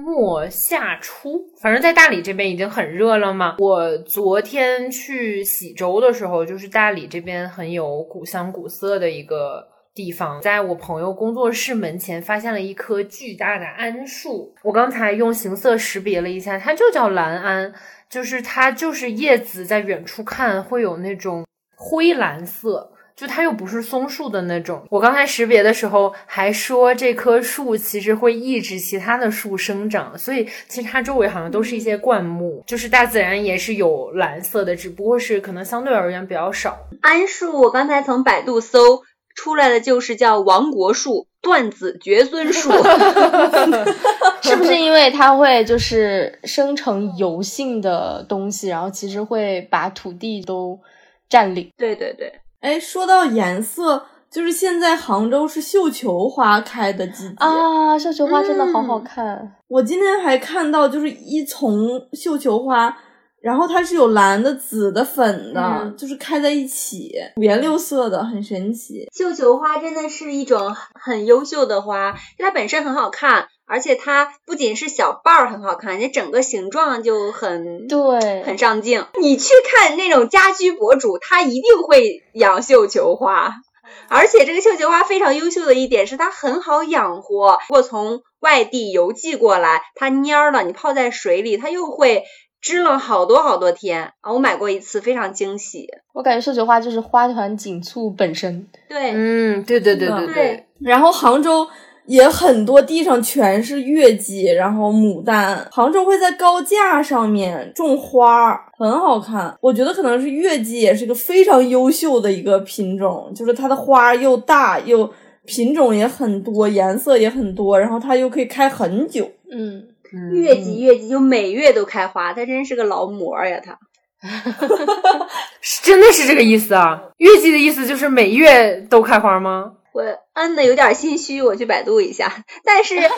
末夏初，反正在大理这边已经很热了嘛。我昨天去喜洲的时候，就是大理这边很有古香古色的一个地方，在我朋友工作室门前发现了一棵巨大的桉树。我刚才用形色识别了一下，它就叫蓝桉。就是它，就是叶子在远处看会有那种灰蓝色，就它又不是松树的那种。我刚才识别的时候还说这棵树其实会抑制其他的树生长，所以其实它周围好像都是一些灌木，就是大自然也是有蓝色的，只不过是可能相对而言比较少。桉树，我刚才从百度搜。出来的就是叫亡国树、断子绝孙树，是不是因为它会就是生成油性的东西，然后其实会把土地都占领？对对对，哎，说到颜色，就是现在杭州是绣球花开的季节啊，绣球花真的好好看。我今天还看到就是一丛绣球花。然后它是有蓝的、紫的、粉的，就是开在一起，五颜六色的，很神奇。绣球花真的是一种很优秀的花，它本身很好看，而且它不仅是小瓣儿很好看，你整个形状就很对，很上镜。你去看那种家居博主，他一定会养绣球花，而且这个绣球花非常优秀的一点是它很好养活。如果从外地邮寄过来，它蔫了，你泡在水里，它又会。支了好多好多天啊！我买过一次，非常惊喜。我感觉绣球花就是花团锦簇本身。对，嗯，对对对对对。然后杭州也很多地上全是月季，然后牡丹。杭州会在高架上面种花，很好看。我觉得可能是月季也是个非常优秀的一个品种，就是它的花又大又品种也很多，颜色也很多，然后它又可以开很久。嗯。月季月季就每月都开花，他真是个劳模呀！他，真的是这个意思啊？月季的意思就是每月都开花吗？我嗯的有点心虚，我去百度一下。但是家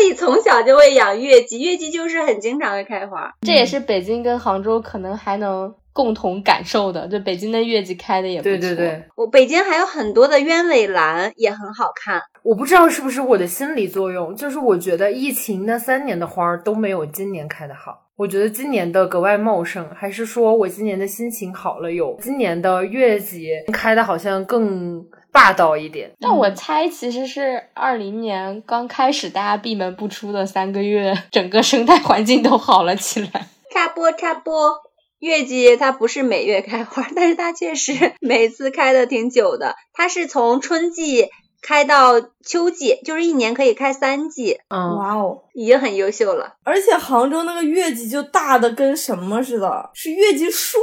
里从小就会养月季，月季就是很经常会开花。这也是北京跟杭州可能还能共同感受的，就北京的月季开的也不错。对对对，我北京还有很多的鸢尾兰也很好看。我不知道是不是我的心理作用，就是我觉得疫情那三年的花儿都没有今年开的好。我觉得今年的格外茂盛，还是说我今年的心情好了？有今年的月季开的好像更。霸道一点，但我猜其实是二零年刚开始，大家闭门不出的三个月，整个生态环境都好了起来。插播插播，月季它不是每月开花，但是它确实每次开的挺久的，它是从春季。开到秋季，就是一年可以开三季。嗯，哇哦，已经很优秀了。而且杭州那个月季就大的跟什么似的，是月季树，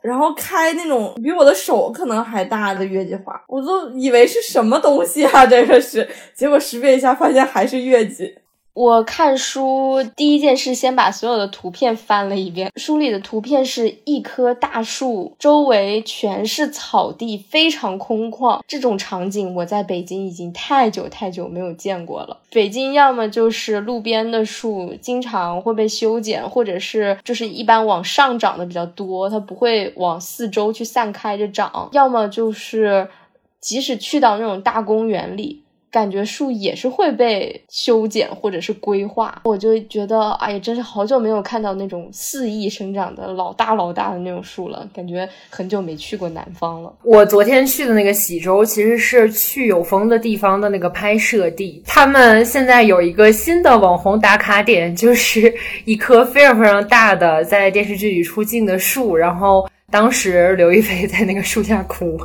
然后开那种比我的手可能还大的月季花，我都以为是什么东西啊，这个是，结果识别一下发现还是月季。我看书第一件事，先把所有的图片翻了一遍。书里的图片是一棵大树，周围全是草地，非常空旷。这种场景我在北京已经太久太久没有见过了。北京要么就是路边的树经常会被修剪，或者是就是一般往上长的比较多，它不会往四周去散开着长；要么就是即使去到那种大公园里。感觉树也是会被修剪或者是规划。我就觉得，哎呀，真是好久没有看到那种肆意生长的老大老大的那种树了，感觉很久没去过南方了。我昨天去的那个喜洲，其实是去有风的地方的那个拍摄地。他们现在有一个新的网红打卡点，就是一棵非常非常大的在电视剧里出镜的树，然后。当时刘亦菲在那个树下哭，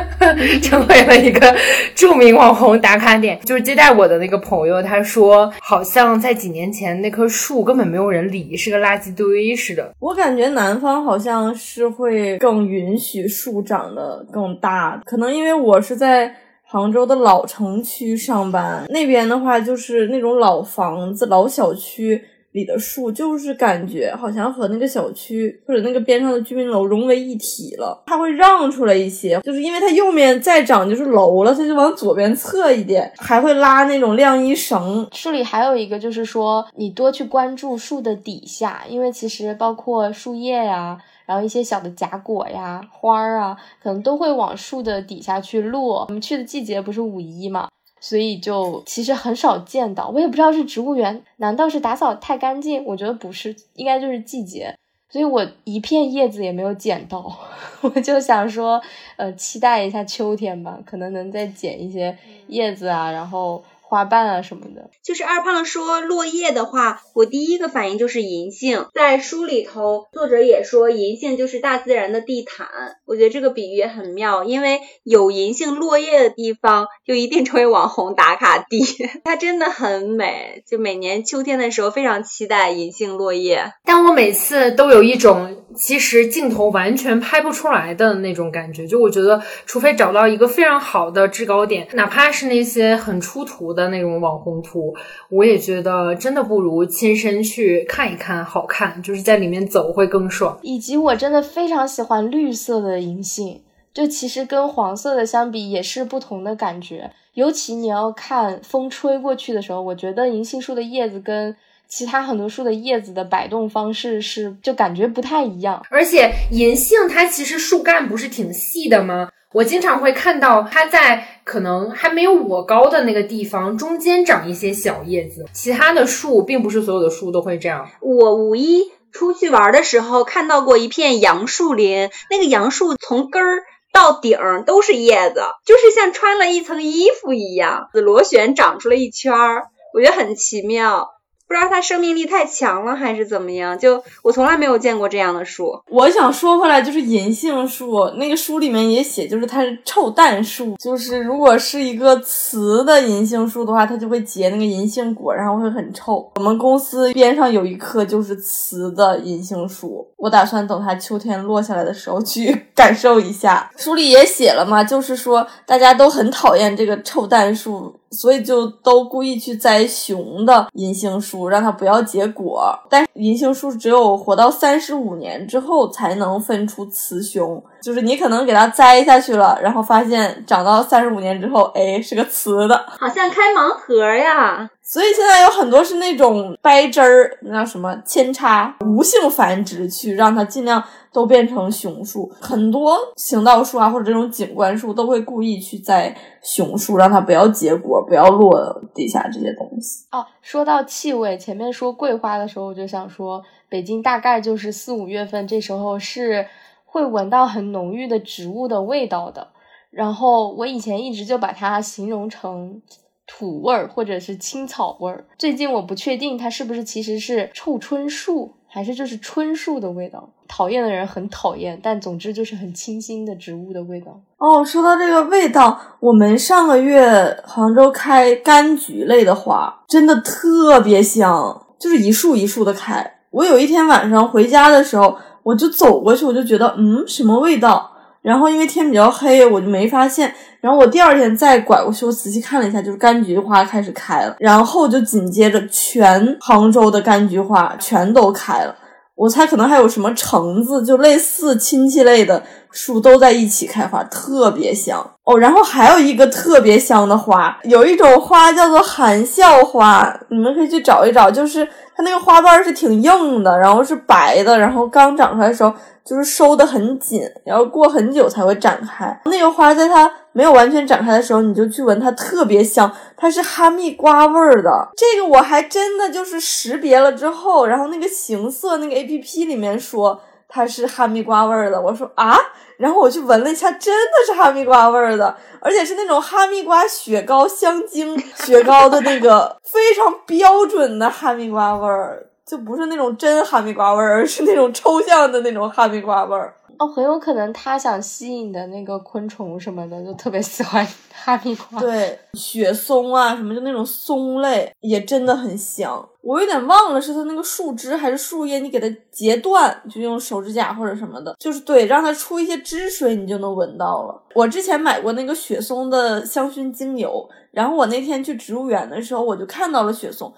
成为了一个著名网红打卡点。就是接待我的那个朋友，他说好像在几年前那棵树根本没有人理，是个垃圾堆似的。我感觉南方好像是会更允许树长得更大，可能因为我是在杭州的老城区上班，那边的话就是那种老房子、老小区。里的树就是感觉好像和那个小区或者那个边上的居民楼融为一体了，它会让出来一些，就是因为它右面再长就是楼了，它就往左边侧一点，还会拉那种晾衣绳。树里还有一个就是说，你多去关注树的底下，因为其实包括树叶呀，然后一些小的假果呀、花儿啊，可能都会往树的底下去落。我们去的季节不是五一嘛？所以就其实很少见到，我也不知道是植物园，难道是打扫太干净？我觉得不是，应该就是季节。所以我一片叶子也没有捡到，我就想说，呃，期待一下秋天吧，可能能再捡一些叶子啊，然后。花瓣啊什么的，就是二胖说落叶的话，我第一个反应就是银杏。在书里头，作者也说银杏就是大自然的地毯。我觉得这个比喻也很妙，因为有银杏落叶的地方，就一定成为网红打卡地。它真的很美，就每年秋天的时候非常期待银杏落叶。但我每次都有一种其实镜头完全拍不出来的那种感觉，就我觉得，除非找到一个非常好的制高点，哪怕是那些很出图的。的那种网红图，我也觉得真的不如亲身去看一看好看，就是在里面走会更爽。以及我真的非常喜欢绿色的银杏，就其实跟黄色的相比也是不同的感觉。尤其你要看风吹过去的时候，我觉得银杏树的叶子跟其他很多树的叶子的摆动方式是就感觉不太一样。而且银杏它其实树干不是挺细的吗？我经常会看到它在可能还没有我高的那个地方中间长一些小叶子，其他的树并不是所有的树都会这样。我五一出去玩的时候看到过一片杨树林，那个杨树从根儿到顶都是叶子，就是像穿了一层衣服一样，螺旋长出了一圈儿，我觉得很奇妙。不知道它生命力太强了还是怎么样，就我从来没有见过这样的树。我想说回来，就是银杏树，那个书里面也写，就是它是臭蛋树，就是如果是一个雌的银杏树的话，它就会结那个银杏果，然后会很臭。我们公司边上有一棵就是雌的银杏树，我打算等它秋天落下来的时候去感受一下。书里也写了嘛，就是说大家都很讨厌这个臭蛋树。所以就都故意去栽雄的银杏树，让它不要结果。但银杏树只有活到三十五年之后才能分出雌雄，就是你可能给它栽下去了，然后发现长到三十五年之后，哎，是个雌的，好像开盲盒呀。所以现在有很多是那种掰枝儿，那叫什么扦插，无性繁殖，去让它尽量都变成雄树。很多行道树啊，或者这种景观树，都会故意去栽雄树，让它不要结果，不要落地下这些东西。哦，说到气味，前面说桂花的时候，我就想说，北京大概就是四五月份，这时候是会闻到很浓郁的植物的味道的。然后我以前一直就把它形容成。土味儿或者是青草味儿，最近我不确定它是不是其实是臭椿树，还是就是椿树的味道。讨厌的人很讨厌，但总之就是很清新的植物的味道。哦，说到这个味道，我们上个月杭州开柑橘类的花，真的特别香，就是一束一束的开。我有一天晚上回家的时候，我就走过去，我就觉得，嗯，什么味道？然后因为天比较黑，我就没发现。然后我第二天再拐过去，我仔细看了一下，就是柑橘花开始开了。然后就紧接着，全杭州的柑橘花全都开了。我猜可能还有什么橙子，就类似亲戚类的树都在一起开花，特别香哦。然后还有一个特别香的花，有一种花叫做含笑花，你们可以去找一找，就是它那个花瓣是挺硬的，然后是白的，然后刚长出来的时候就是收的很紧，然后过很久才会展开。那个花在它没有完全展开的时候，你就去闻它，特别香，它是哈密瓜味儿的。这个我还真的就是识别了之后，然后那个行色那个 A P P 里面说。它是哈密瓜味儿的，我说啊，然后我去闻了一下，真的是哈密瓜味儿的，而且是那种哈密瓜雪糕香精 雪糕的那个非常标准的哈密瓜味儿，就不是那种真哈密瓜味儿，而是那种抽象的那种哈密瓜味儿。哦，很有可能他想吸引的那个昆虫什么的，就特别喜欢 哈密瓜。对，雪松啊，什么就那种松类，也真的很香。我有点忘了是它那个树枝还是树叶，你给它截断，就用手指甲或者什么的，就是对，让它出一些汁水，你就能闻到了。我之前买过那个雪松的香薰精油，然后我那天去植物园的时候，我就看到了雪松。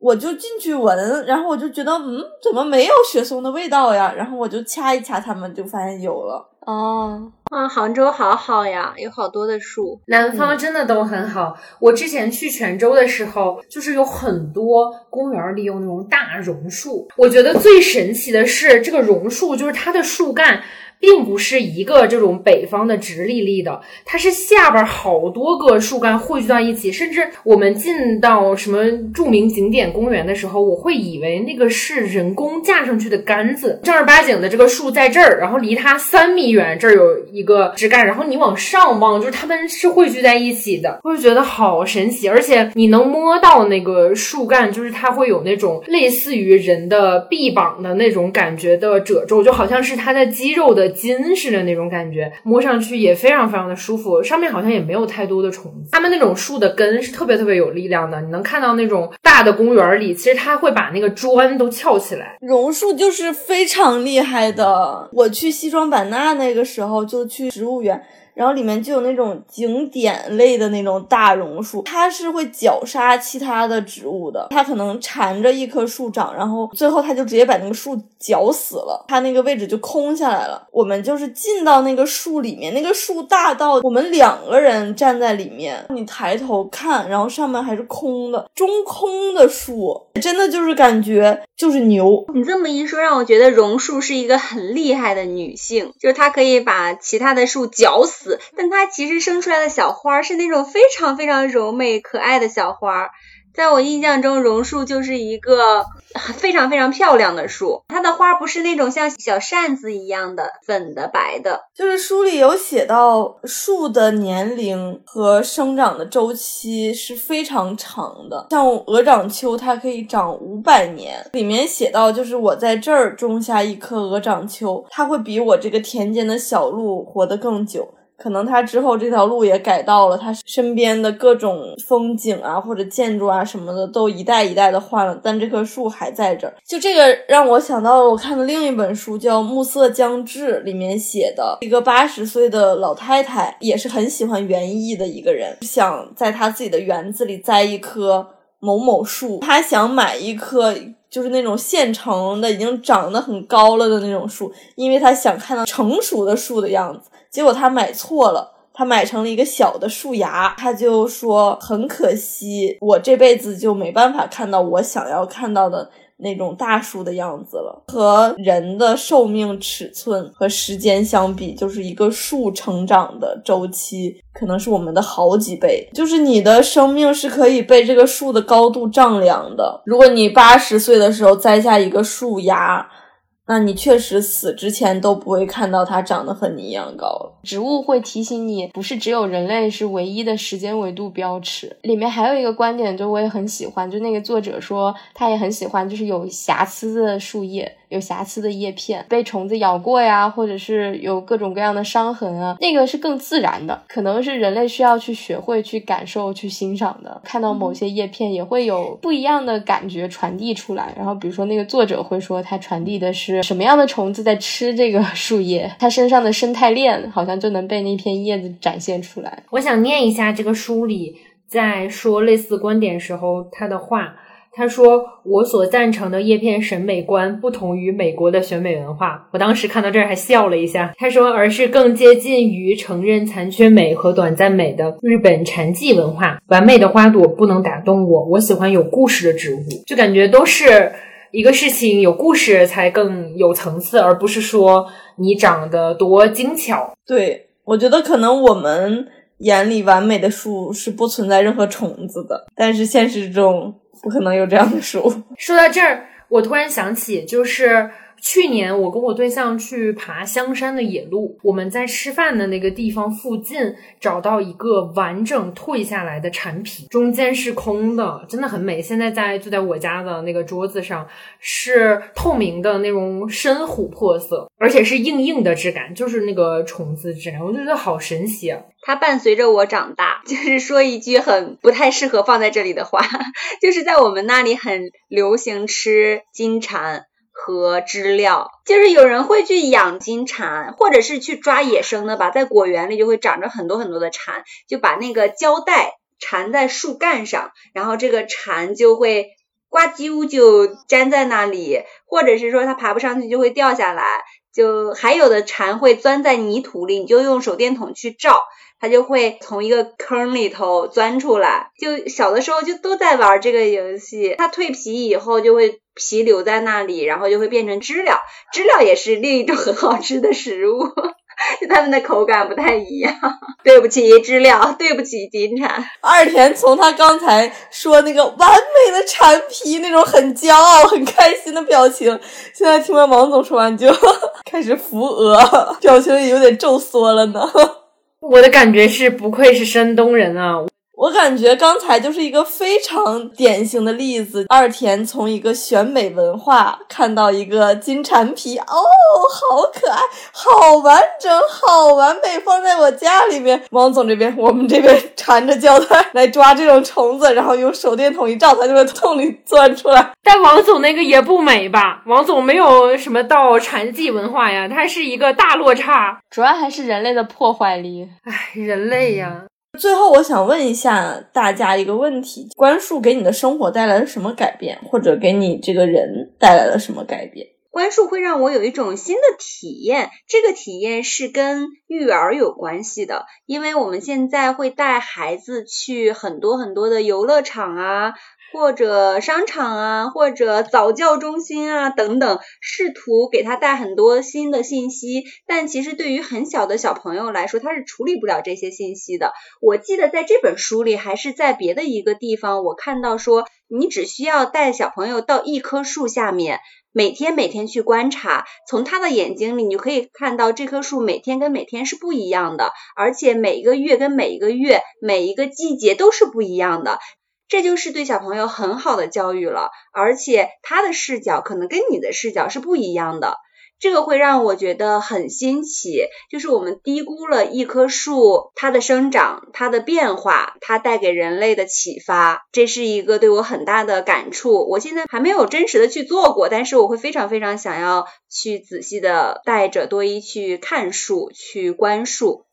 我就进去闻，然后我就觉得，嗯，怎么没有雪松的味道呀？然后我就掐一掐它们，就发现有了。哦，啊，杭州好好呀，有好多的树。南方真的都很好。我之前去泉州的时候，就是有很多公园里有那种大榕树。我觉得最神奇的是，这个榕树就是它的树干。并不是一个这种北方的直立立的，它是下边好多个树干汇聚到一起，甚至我们进到什么著名景点公园的时候，我会以为那个是人工架上去的杆子，正儿八经的这个树在这儿，然后离它三米远这儿有一个枝干，然后你往上望，就是它们是汇聚在一起的，我就觉得好神奇，而且你能摸到那个树干，就是它会有那种类似于人的臂膀的那种感觉的褶皱，就好像是它的肌肉的。金似的那种感觉，摸上去也非常非常的舒服。上面好像也没有太多的虫子。它们那种树的根是特别特别有力量的，你能看到那种大的公园里，其实它会把那个砖都翘起来。榕树就是非常厉害的。我去西双版纳那个时候就去植物园。然后里面就有那种景点类的那种大榕树，它是会绞杀其他的植物的。它可能缠着一棵树长，然后最后它就直接把那个树绞死了，它那个位置就空下来了。我们就是进到那个树里面，那个树大到我们两个人站在里面，你抬头看，然后上面还是空的，中空的树，真的就是感觉就是牛。你这么一说，让我觉得榕树是一个很厉害的女性，就是她可以把其他的树绞死。但它其实生出来的小花是那种非常非常柔美可爱的小花。在我印象中，榕树就是一个非常非常漂亮的树。它的花不是那种像小扇子一样的粉的白的，就是书里有写到树的年龄和生长的周期是非常长的。像鹅掌楸，它可以长五百年。里面写到，就是我在这儿种下一棵鹅掌楸，它会比我这个田间的小路活得更久。可能他之后这条路也改道了，他身边的各种风景啊或者建筑啊什么的都一代一代的换了，但这棵树还在这儿。就这个让我想到了我看的另一本书，叫《暮色将至》，里面写的一个八十岁的老太太，也是很喜欢园艺的一个人，想在他自己的园子里栽一棵某某树，他想买一棵就是那种现成的已经长得很高了的那种树，因为他想看到成熟的树的样子。结果他买错了，他买成了一个小的树芽，他就说很可惜，我这辈子就没办法看到我想要看到的那种大树的样子了。和人的寿命尺寸和时间相比，就是一个树成长的周期可能是我们的好几倍，就是你的生命是可以被这个树的高度丈量的。如果你八十岁的时候栽下一个树芽。那你确实死之前都不会看到它长得和你一样高了。植物会提醒你，不是只有人类是唯一的时间维度标尺。里面还有一个观点，就我也很喜欢，就那个作者说他也很喜欢，就是有瑕疵的树叶。有瑕疵的叶片被虫子咬过呀，或者是有各种各样的伤痕啊，那个是更自然的，可能是人类需要去学会去感受、去欣赏的。看到某些叶片也会有不一样的感觉传递出来。然后比如说那个作者会说，他传递的是什么样的虫子在吃这个 树叶，它身上的生态链好像就能被那片叶子展现出来。我想念一下这个书里在说类似观点时候他的话。他说：“我所赞成的叶片审美观不同于美国的选美文化。”我当时看到这儿还笑了一下。他说：“而是更接近于承认残缺美和短暂美的日本禅寂文化。完美的花朵不能打动我，我喜欢有故事的植物。”就感觉都是一个事情，有故事才更有层次，而不是说你长得多精巧。对，我觉得可能我们眼里完美的树是不存在任何虫子的，但是现实中。不可能有这样的书。说到这儿，我突然想起，就是去年我跟我对象去爬香山的野路，我们在吃饭的那个地方附近找到一个完整退下来的产品，中间是空的，真的很美。现在在就在我家的那个桌子上，是透明的那种深琥珀色，而且是硬硬的质感，就是那个虫子质感，我就觉得好神奇啊。它伴随着我长大，就是说一句很不太适合放在这里的话，就是在我们那里很流行吃金蝉和知了，就是有人会去养金蝉，或者是去抓野生的吧，在果园里就会长着很多很多的蝉，就把那个胶带缠在树干上，然后这个蝉就会呱唧就粘在那里，或者是说它爬不上去就会掉下来，就还有的蝉会钻在泥土里，你就用手电筒去照。它就会从一个坑里头钻出来，就小的时候就都在玩这个游戏。它蜕皮以后就会皮留在那里，然后就会变成知了。知了也是另一种很好吃的食物，就它们的口感不太一样。对不起知了，对不起金蝉。二田从他刚才说那个完美的蝉皮那种很骄傲、很开心的表情，现在听完王总说完就 开始扶额，表情也有点皱缩了呢。我的感觉是，不愧是山东人啊。我感觉刚才就是一个非常典型的例子。二田从一个选美文化看到一个金蝉皮，哦，好可爱，好完整，好完美，放在我家里面。王总这边，我们这边缠着胶带来抓这种虫子，然后用手电筒一照，它就会从里钻出来。但王总那个也不美吧？王总没有什么到禅寂文化呀，它是一个大落差。主要还是人类的破坏力。唉，人类呀。最后，我想问一下大家一个问题：关树给你的生活带来了什么改变，或者给你这个人带来了什么改变？关树会让我有一种新的体验，这个体验是跟育儿有关系的，因为我们现在会带孩子去很多很多的游乐场啊。或者商场啊，或者早教中心啊等等，试图给他带很多新的信息，但其实对于很小的小朋友来说，他是处理不了这些信息的。我记得在这本书里，还是在别的一个地方，我看到说，你只需要带小朋友到一棵树下面，每天每天去观察，从他的眼睛里，你就可以看到这棵树每天跟每天是不一样的，而且每一个月跟每一个月，每一个季节都是不一样的。这就是对小朋友很好的教育了，而且他的视角可能跟你的视角是不一样的，这个会让我觉得很新奇。就是我们低估了一棵树它的生长、它的变化、它带给人类的启发，这是一个对我很大的感触。我现在还没有真实的去做过，但是我会非常非常想要去仔细的带着多一去看树、去观树。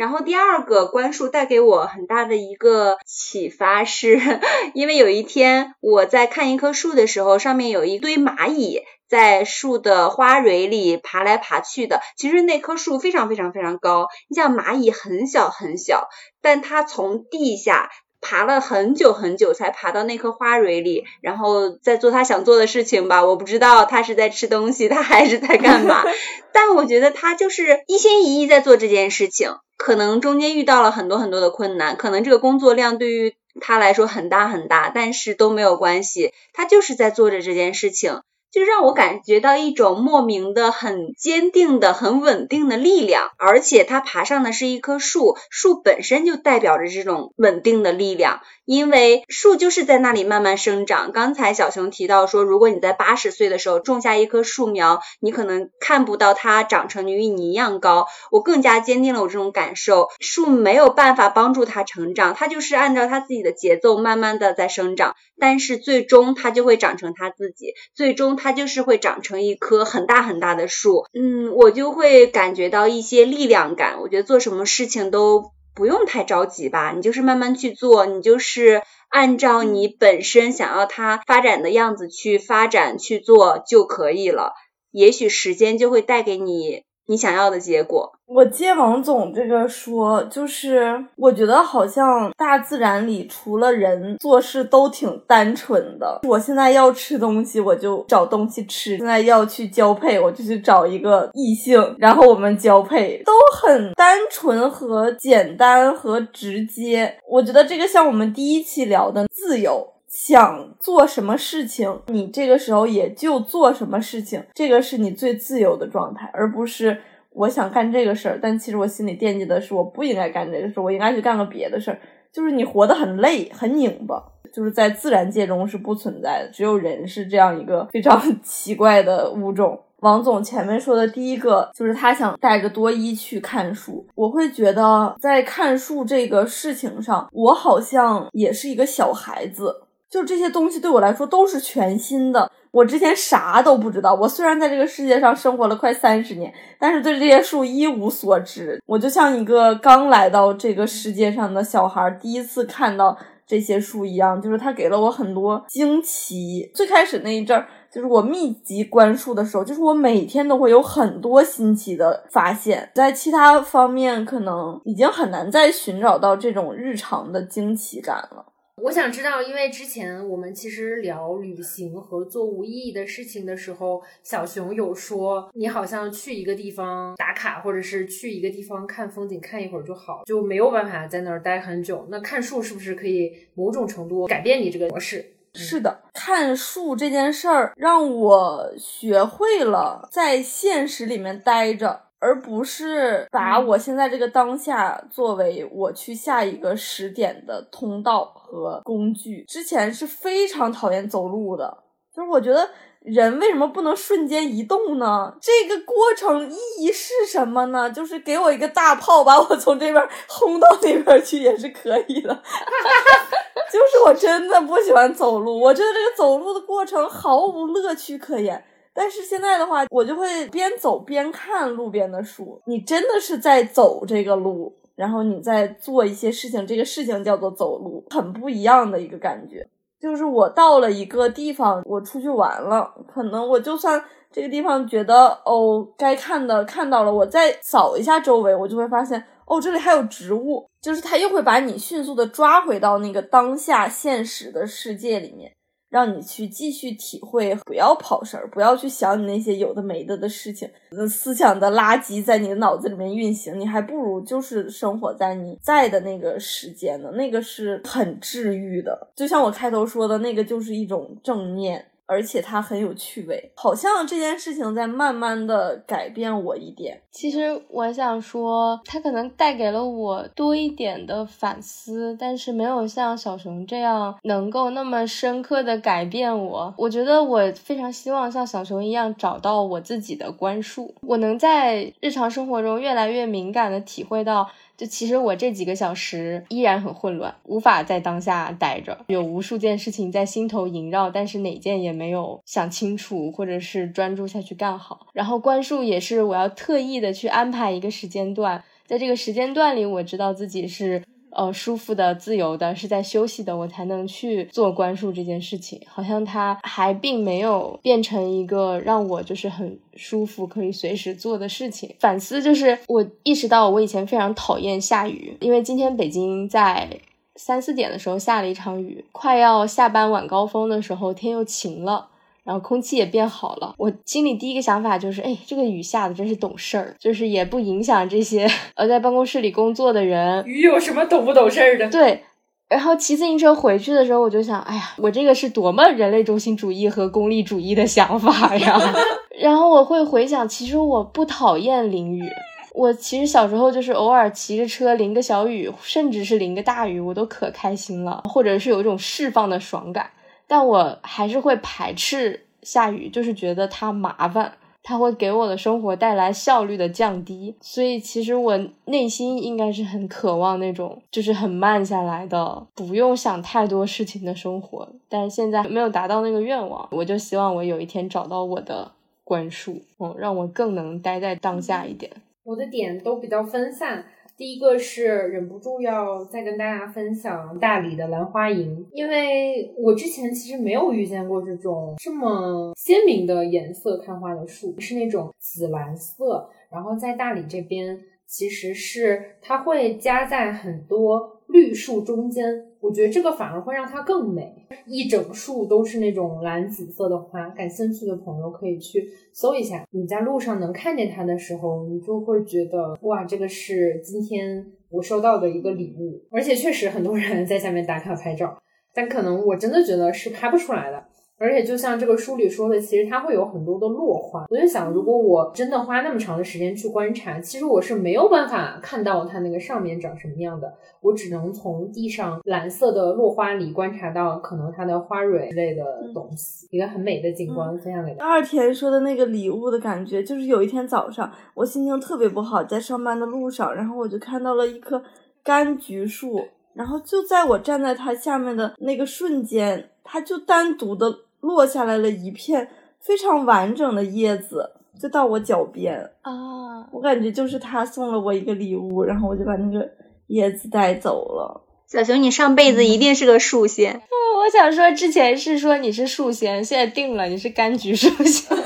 然后第二个观树带给我很大的一个启发，是 因为有一天我在看一棵树的时候，上面有一堆蚂蚁在树的花蕊里爬来爬去的。其实那棵树非常非常非常高，你像蚂蚁很小很小，但它从地下爬了很久很久才爬到那棵花蕊里，然后在做他想做的事情吧。我不知道他是在吃东西，他还是在干嘛，但我觉得他就是一心一意在做这件事情。可能中间遇到了很多很多的困难，可能这个工作量对于他来说很大很大，但是都没有关系，他就是在做着这件事情。就让我感觉到一种莫名的、很坚定的、很稳定的力量，而且它爬上的是一棵树，树本身就代表着这种稳定的力量，因为树就是在那里慢慢生长。刚才小熊提到说，如果你在八十岁的时候种下一棵树苗，你可能看不到它长成与你一样高。我更加坚定了我这种感受，树没有办法帮助它成长，它就是按照它自己的节奏慢慢的在生长，但是最终它就会长成它自己，最终。它就是会长成一棵很大很大的树，嗯，我就会感觉到一些力量感。我觉得做什么事情都不用太着急吧，你就是慢慢去做，你就是按照你本身想要它发展的样子去发展去做就可以了。也许时间就会带给你你想要的结果。我接王总这个说，就是我觉得好像大自然里除了人做事都挺单纯的。我现在要吃东西，我就找东西吃；现在要去交配，我就去找一个异性，然后我们交配，都很单纯和简单和直接。我觉得这个像我们第一期聊的自由，想做什么事情，你这个时候也就做什么事情，这个是你最自由的状态，而不是。我想干这个事儿，但其实我心里惦记的是，我不应该干这个事儿，我应该去干个别的事儿。就是你活得很累，很拧巴，就是在自然界中是不存在的，只有人是这样一个非常奇怪的物种。王总前面说的第一个，就是他想带着多一去看书。我会觉得在看书这个事情上，我好像也是一个小孩子，就这些东西对我来说都是全新的。我之前啥都不知道，我虽然在这个世界上生活了快三十年，但是对这些树一无所知。我就像一个刚来到这个世界上的小孩，第一次看到这些树一样，就是它给了我很多惊奇。最开始那一阵儿，就是我密集观树的时候，就是我每天都会有很多新奇的发现。在其他方面，可能已经很难再寻找到这种日常的惊奇感了。我想知道，因为之前我们其实聊旅行和做无意义的事情的时候，小熊有说你好像去一个地方打卡，或者是去一个地方看风景，看一会儿就好，就没有办法在那儿待很久。那看树是不是可以某种程度改变你这个模式？是的，看树这件事儿让我学会了在现实里面待着。而不是把我现在这个当下作为我去下一个时点的通道和工具。之前是非常讨厌走路的，就是我觉得人为什么不能瞬间移动呢？这个过程意义是什么呢？就是给我一个大炮，把我从这边轰到那边去也是可以的。就是我真的不喜欢走路，我觉得这个走路的过程毫无乐趣可言。但是现在的话，我就会边走边看路边的树。你真的是在走这个路，然后你在做一些事情，这个事情叫做走路，很不一样的一个感觉。就是我到了一个地方，我出去玩了，可能我就算这个地方觉得哦，该看的看到了，我再扫一下周围，我就会发现哦，这里还有植物，就是它又会把你迅速的抓回到那个当下现实的世界里面。让你去继续体会，不要跑神儿，不要去想你那些有的没的的事情，思想的垃圾在你的脑子里面运行，你还不如就是生活在你在的那个时间呢，那个是很治愈的。就像我开头说的那个，就是一种正念。而且它很有趣味，好像这件事情在慢慢的改变我一点。其实我想说，它可能带给了我多一点的反思，但是没有像小熊这样能够那么深刻的改变我。我觉得我非常希望像小熊一样找到我自己的关数，我能在日常生活中越来越敏感的体会到。就其实我这几个小时依然很混乱，无法在当下待着，有无数件事情在心头萦绕，但是哪件也没有想清楚，或者是专注下去干好。然后关数也是我要特意的去安排一个时间段，在这个时间段里，我知道自己是。呃，舒服的、自由的，是在休息的，我才能去做关数这件事情。好像它还并没有变成一个让我就是很舒服、可以随时做的事情。反思就是，我意识到我以前非常讨厌下雨，因为今天北京在三四点的时候下了一场雨，快要下班晚高峰的时候天又晴了。然后空气也变好了，我心里第一个想法就是，哎，这个雨下的真是懂事儿，就是也不影响这些呃在办公室里工作的人。雨有什么懂不懂事儿的？对。然后骑自行车回去的时候，我就想，哎呀，我这个是多么人类中心主义和功利主义的想法呀！然后我会回想，其实我不讨厌淋雨，我其实小时候就是偶尔骑着车淋个小雨，甚至是淋个大雨，我都可开心了，或者是有一种释放的爽感。但我还是会排斥下雨，就是觉得它麻烦，它会给我的生活带来效率的降低。所以其实我内心应该是很渴望那种就是很慢下来的，不用想太多事情的生活。但是现在没有达到那个愿望，我就希望我有一天找到我的关树，嗯，让我更能待在当下一点。我的点都比较分散。第一个是忍不住要再跟大家分享大理的兰花楹，因为我之前其实没有遇见过这种这么鲜明的颜色看花的树，是那种紫蓝色，然后在大理这边。其实是它会夹在很多绿树中间，我觉得这个反而会让它更美。一整束都是那种蓝紫色的花，感兴趣的朋友可以去搜一下。你在路上能看见它的时候，你就会觉得哇，这个是今天我收到的一个礼物。而且确实很多人在下面打卡拍照，但可能我真的觉得是拍不出来的。而且就像这个书里说的，其实它会有很多的落花。我就想，如果我真的花那么长的时间去观察，其实我是没有办法看到它那个上面长什么样的。我只能从地上蓝色的落花里观察到可能它的花蕊之类的东西，一个很美的景观分享给大家。二田说的那个礼物的感觉，就是有一天早上我心情特别不好，在上班的路上，然后我就看到了一棵柑橘树，然后就在我站在它下面的那个瞬间，它就单独的。落下来了一片非常完整的叶子，就到我脚边啊！我感觉就是他送了我一个礼物，然后我就把那个叶子带走了。小熊，你上辈子一定是个树仙。嗯，我想说，之前是说你是树仙，现在定了你是柑橘树仙。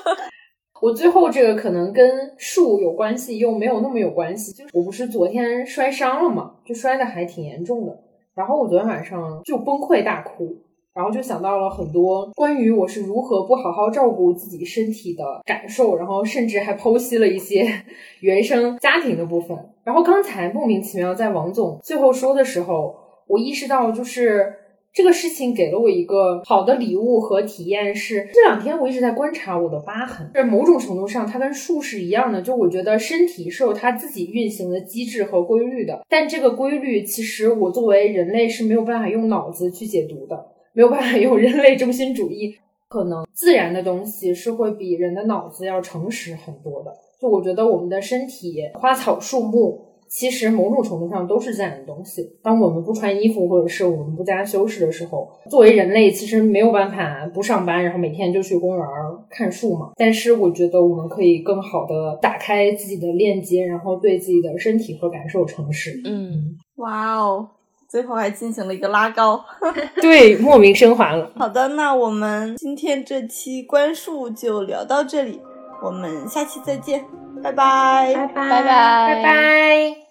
我最后这个可能跟树有关系，又没有那么有关系。就是我不是昨天摔伤了嘛，就摔的还挺严重的，然后我昨天晚上就崩溃大哭。然后就想到了很多关于我是如何不好好照顾自己身体的感受，然后甚至还剖析了一些 原生家庭的部分。然后刚才莫名其妙在王总最后说的时候，我意识到就是这个事情给了我一个好的礼物和体验，是这两天我一直在观察我的疤痕，在某种程度上它跟树是一样的，就我觉得身体是有它自己运行的机制和规律的，但这个规律其实我作为人类是没有办法用脑子去解读的。没有办法用人类中心主义，可能自然的东西是会比人的脑子要诚实很多的。就我觉得我们的身体、花草树木，其实某种程度上都是自然的东西。当我们不穿衣服或者是我们不加修饰的时候，作为人类，其实没有办法不上班，然后每天就去公园看树嘛。但是我觉得我们可以更好的打开自己的链接，然后对自己的身体和感受诚实。嗯，哇哦。最后还进行了一个拉高，对，莫名升华了。好的，那我们今天这期关数就聊到这里，我们下期再见，拜拜，拜拜，拜拜，拜拜。